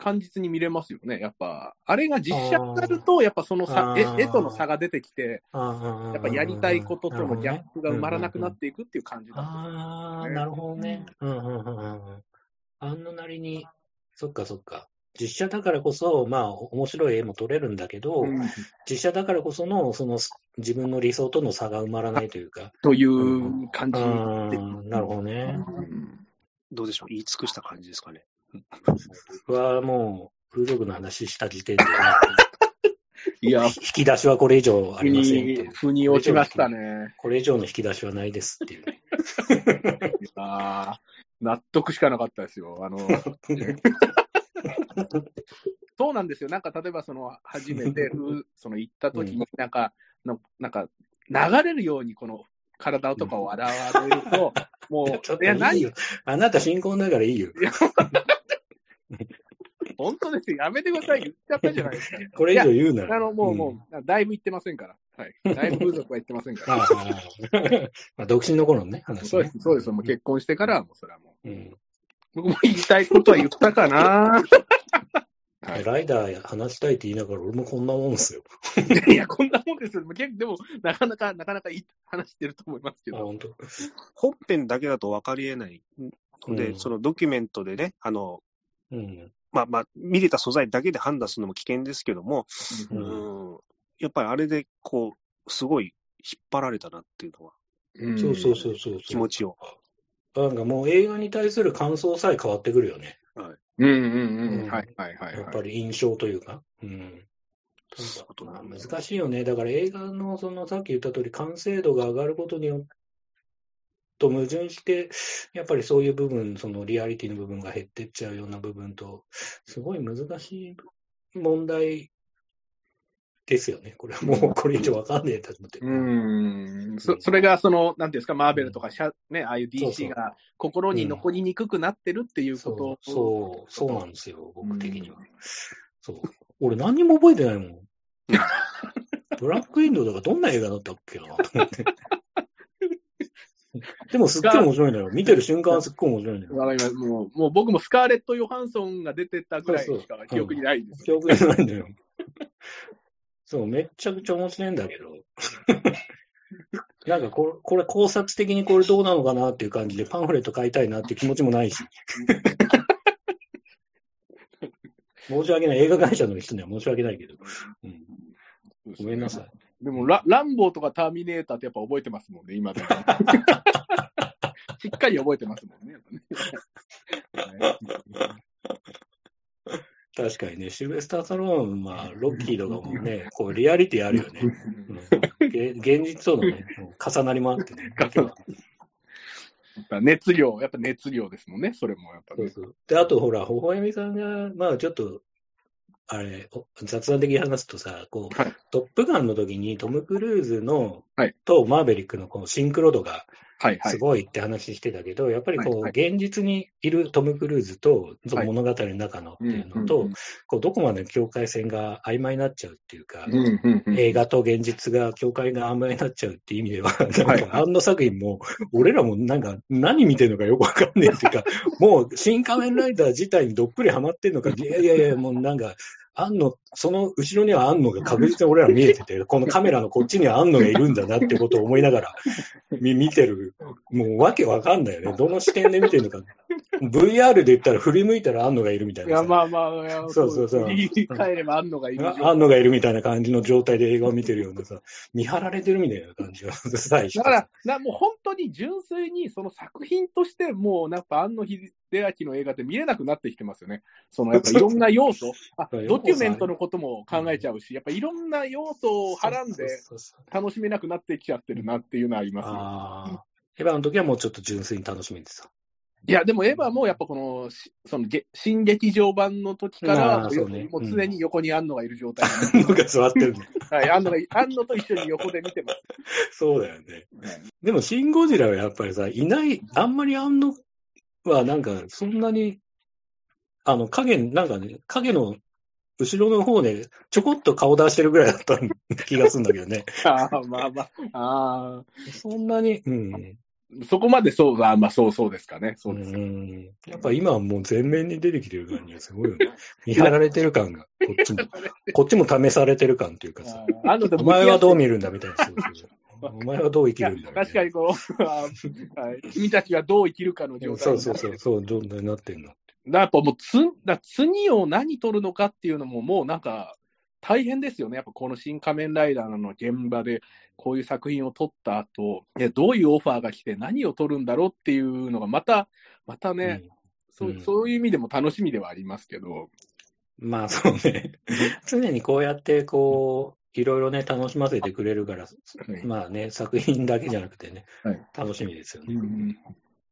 感実に見れますよね。やっぱ、あれが実写に。なると、やっぱその差、絵との差が出てきて、やっぱやりたいこととのギャップが埋まらなくなっていくっていう感じだと思ああ、なるほどね。うんうんうんうん。あのなりに、そっかそっか。実写だからこそ、まあ、面白い絵も撮れるんだけど、うん実写だからこその、その、自分の理想との差が埋まらないというか。という感じ。うん、なるほどね。うんどうでしょう言い尽くした感じですかね。僕はもう、風俗の話した時点で、いや、引き出しはこれ以上あ腑りませんってに、腑に落ちましたね。これ以上の引き出しはないですっていうね。いやー納得しかなかったですよ。あの、そうなんですよ。なんか、例えば、その、初めて、うその、行った時に、なんか、のなんか、流れるように、この、体とかを洗われると、もちょっう、いや、何。あなた新婚だからいいよ。本当ですよ。やめてください。言っちゃったじゃないですか。これ以上言うなら。あの、もう、んもう、だいぶ言ってませんから。はい。だいぶ風俗は言ってませんから。ああ まあ、独身の頃のね、話、ね。そうです、そうです。もう結婚してからは、もう、それはもう。うん。僕も言いたいことは言ったかな。はいライダー話したいって言いながら、俺もこんなもんですよ。いや、こんなもんですよ。結構でも、なかなか、なかなかいい話してると思いますけあ、ど。本当。本編だけだと分かり得ないので、うんそのドキュメントでね、あの、うん。まあまあ、見れた素材だけで判断するのも危険ですけども、ううんん、やっぱりあれで、こう、すごい引っ張られたなっていうのは、うんそうそうそうそう。気持ちを。なんかもう映画に対する感想さえ変わってくるよね。うんうんううんん。はいはいはいやっぱはい。り印象というか。うん。難しいよね。だから映画のそのさっき言った通り完成度が上がることによって、と矛盾して、やっぱりそういう部分、そのリアリティの部分が減ってっちゃうような部分と、すごい難しい問題ですよね。これはもうこれ以上わかんねえと思って。うん。そそれが、その、なんていうんですか、マーベルとかシャ、ね、ああいう DC が心に残りにくくなってるっていうことそう、そうなんですよ、僕的にはうん。そう。俺何にも覚えてないもん。ブラックウィンドウだからどんな映画だったっけなと思って。でもすっげえ面白いんだよ。見てる瞬間はすっごい面白いんだよ。わかります。もう、もう僕もスカーレット・ヨハンソンが出てたぐらいしか記憶にないです。記憶にないんだよ。そう、めっちゃくちゃ面白いんだけど。なんかこれ、これ考察的にこれどうなのかなっていう感じでパンフレット買いたいなっていう気持ちもないし。申し訳ない。映画会社の人には申し訳ないけど。うん、ごめんなさい。でもラ、ランボーとかターミネーターってやっぱ覚えてますもんね、今でも。しっかり覚えてますもんね。やっぱね確かにね、シルベスター・サローンはロッキーとかもね、こうリアリティあるよね。うん、げ現実とのね、重なりもあってね。やっぱ熱量、やっぱ熱量ですもんね、それもやっぱね。そうそう。で、あとほら、微笑みさんが、まあちょっと、あれ、お雑談的に話すとさ、こう、はい。トップガンの時にトム・クルーズの、はい。とマーベリックのこのシンクロ度がはいはい。すごいって話してたけど、やっぱりこう、はいは現実にいるトム・クルーズと、物語の中のっていうのと、こうどこまで境界線が曖昧になっちゃうっていうか、うんうんうん。映画と現実が、境界が曖昧になっちゃうっていう意味では、なんはい。か、あの作品も、俺らもなんか、何見てるのかよくわかんないっていうか、もう、新仮面ライダー自体にどっぷりハマってんのか、いやいやいや、もうなんか、安野、その後ろには安野が確実に俺ら見えてて、このカメラのこっちには安野がいるんだなってことを思いながら、み見てる。もうわけわかんないよね。どの視点で見てるのか。VR で言ったら振り向いたら安野がいるみたいいや。まあまあ、そうそうそう言い換えればあんのがいる。あ安野がいるみたいな感じの状態で映画を見てるようなさ、見張られてるみたいな感じがさ、だから、なもう本当に純粋にその作品として、もうなんか庵野秀明の映画って見れなくなってきてますよね。そのやっぱいろんな要素、あドキュメントのことも考えちゃうし、やっぱいろんな要素をはらんで楽しめなくなってきちゃってるなっていうのはありますよ。ああ。エヴァの時はもうちょっと純粋に楽しめてた。いや、でもエヴァもやっぱこの、しそのげ新劇場版の時かあら、もう常に横に庵野がいる状態安野が座ってるの。はい、庵野が、庵野と一緒に横で見てます。そうだよね。でも、シン・ゴジラはやっぱりさ、いない、あんまり安野はなんか、そんなに、あの、影、なんかね、影の後ろの方でちょこっと顔出してるぐらいだった気がするんだけどね。ああ、まあまあ、あそんなに、うん。あ、そこまでそう、あまあそうそうですかね。そうです。ん。やっぱ今はもう全面に出てきてる感じがすごいよね。見張られてる感が、こっちも。こっちも試されてる感っていうかさ。あお前はどう見見るんだみたいな。そうそうそうお前はどう生きるんだみたいな。確かにこう、あはい君たちはどう生きるかの状態そうそうそう、そう、状態になってんの。だやっぱもうつ、だ次を何取るのかっていうのも、もうなんか、大変ですよね。やっぱこの新仮面ライダーの現場で、こういう作品を撮った後、どういうオファーが来て何を撮るんだろうっていうのが、また、またね、うん、そうそういう意味でも楽しみではありますけど。まあそうね。常にこうやってこう、いろいろね、楽しませてくれるから、はい、まあね、作品だけじゃなくてね、はい、楽しみですよね。うん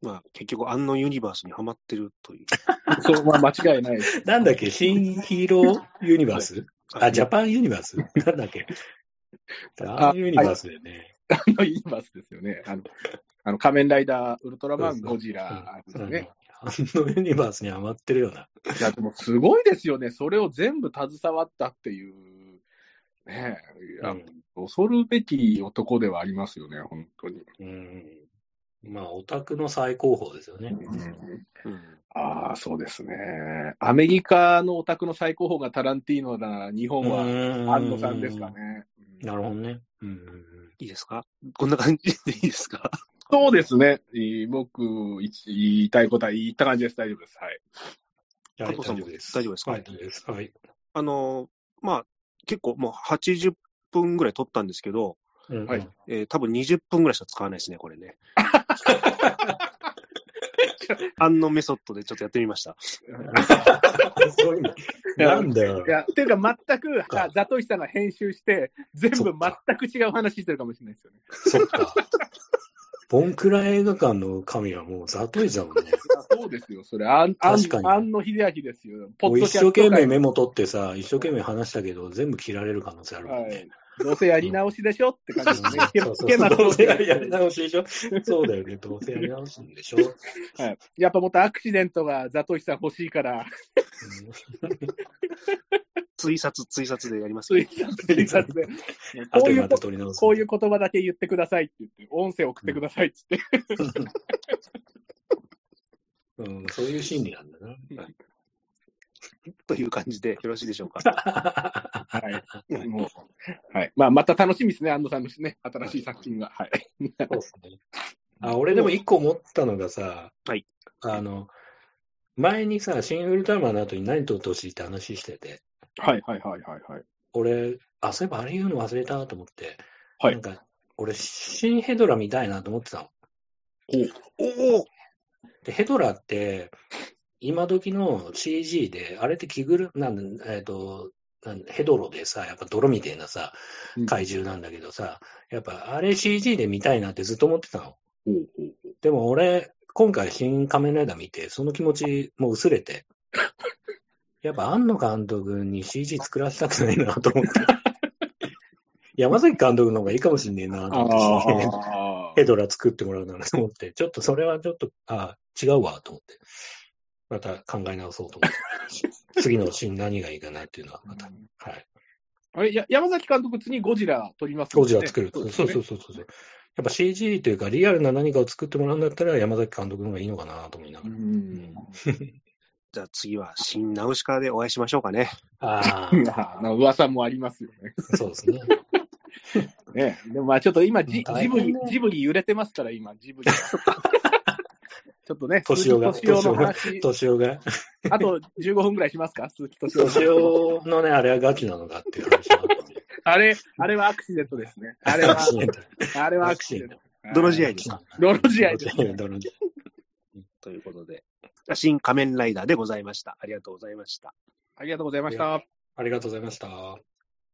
まあ、結局、あのユニバースにはまってるという。そう、まあ、間違いない。なんだっけ、新ヒーローユニバース、あ、ジャパンユニバース？なんだっけ？あのユニバースだよね。あのユニバースですよね。あの、あの仮面ライダー、ウルトラマン、ゴジラですね。あのユニバースにはまってるような。いや、でもすごいですよね。それを全部携わったっていう。ねえ、うん、恐るべき男ではありますよね、本当に。うん。まあ、オタクの最高峰ですよね。うん、ああ、そうですね。アメリカのオタクの最高峰がタランティーノだな、日本は安野さんですかね。なるほどね。うん、いいですか？こんな感じでいいですか？そうですね。僕、言いたいことは言った感じです。大丈夫です。はい。加藤さんも大丈夫ですか？はい、大丈夫です。はい。あの、まあ、結構もう80分ぐらい撮ったんですけど、うんはいえー、多分20分ぐらいしか使わないですね、これね。あのメソッドでちょっとやってみました。なんだよ。いや、っていうか、全く、ザトイさんが編集して、全部全く違う話してるかもしれないですよね。そっか。ボンクラ映画館の神はもうザトイじゃんね。そうですよ、それ。あん、確かに。あんの秀明ですよ。ポッド一生懸命メモ取ってさ、一生懸命話したけど、全部切られる可能性あるもんね。はいどうせやり直しでしょって感じですね。そうそうそうどうせやり直しでしょ？そうだよね。どうせやり直すんでしょ？はい。やっぱもっとアクシデントがザトイさん欲しいから。追殺、追殺でやります、追殺、追殺で。こういう、こういう言葉だけ言ってくださいって言って、音声送ってくださいって言って。うん、そういう心理なんだな。という感じでよろしいでしょうか。はい。もう、はい。まあ、また楽しみですね、安藤さんのね、新しい作品が。はい。そうですね。あ、俺でも一個思ったのがさ、はい。あの、前にさ、新ウルトラマンの後に何撮ってほしいって話してて。はいはいはいはいはい。俺、あ、そういえばあれ言うの忘れたと思って。はい。なんか、俺、新ヘドラ見たいなと思ってたの。おおで、ヘドラって、今時の CG で、あれって着ぐる、なんえっ、ー、と、ヘドロでさ、やっぱ泥みたいなさ、怪獣なんだけどさ、うん、やっぱあれ CG で見たいなってずっと思ってたの。うん、でも俺、今回新仮面ライダー見て、その気持ちも薄れて、やっぱ庵野監督に CG 作らせたくないなと思って。山崎監督の方がいいかもしんねえなと思って、ヘドラ作ってもらうならと思って、ちょっとそれはちょっと、あ違うわと思って。また考え直そうと思って。次のシーン何がいいかなっていうのはまた。はい。あれ、や山崎監督、次ゴジラ撮りますね。ゴジラ作る。そう,、そうそうそうそう。やっぱ CG というか、リアルな何かを作ってもらうんだったら、山崎監督の方がいいのかなと思いながら。うん、じゃあ次は、新ナウシカでお会いしましょうかね。あ あ。噂もありますよね。そうですね。ねでもまあちょっと今ジ、ジブリ、ジブリ揺れてますから、今、ジブリ。ちょっとね、年男が、年男の話。年男が。あと15分ぐらいしますか？鈴木年男。年男のね、あれはガチなのかっていう話あれ、あれはアクシデントですね。あれは、あれはアクシデント。泥試合ですか泥試合です、ね。ということで、新仮面ライダーでございました。ありがとうございました。ありがとうございました。ありがとうございました。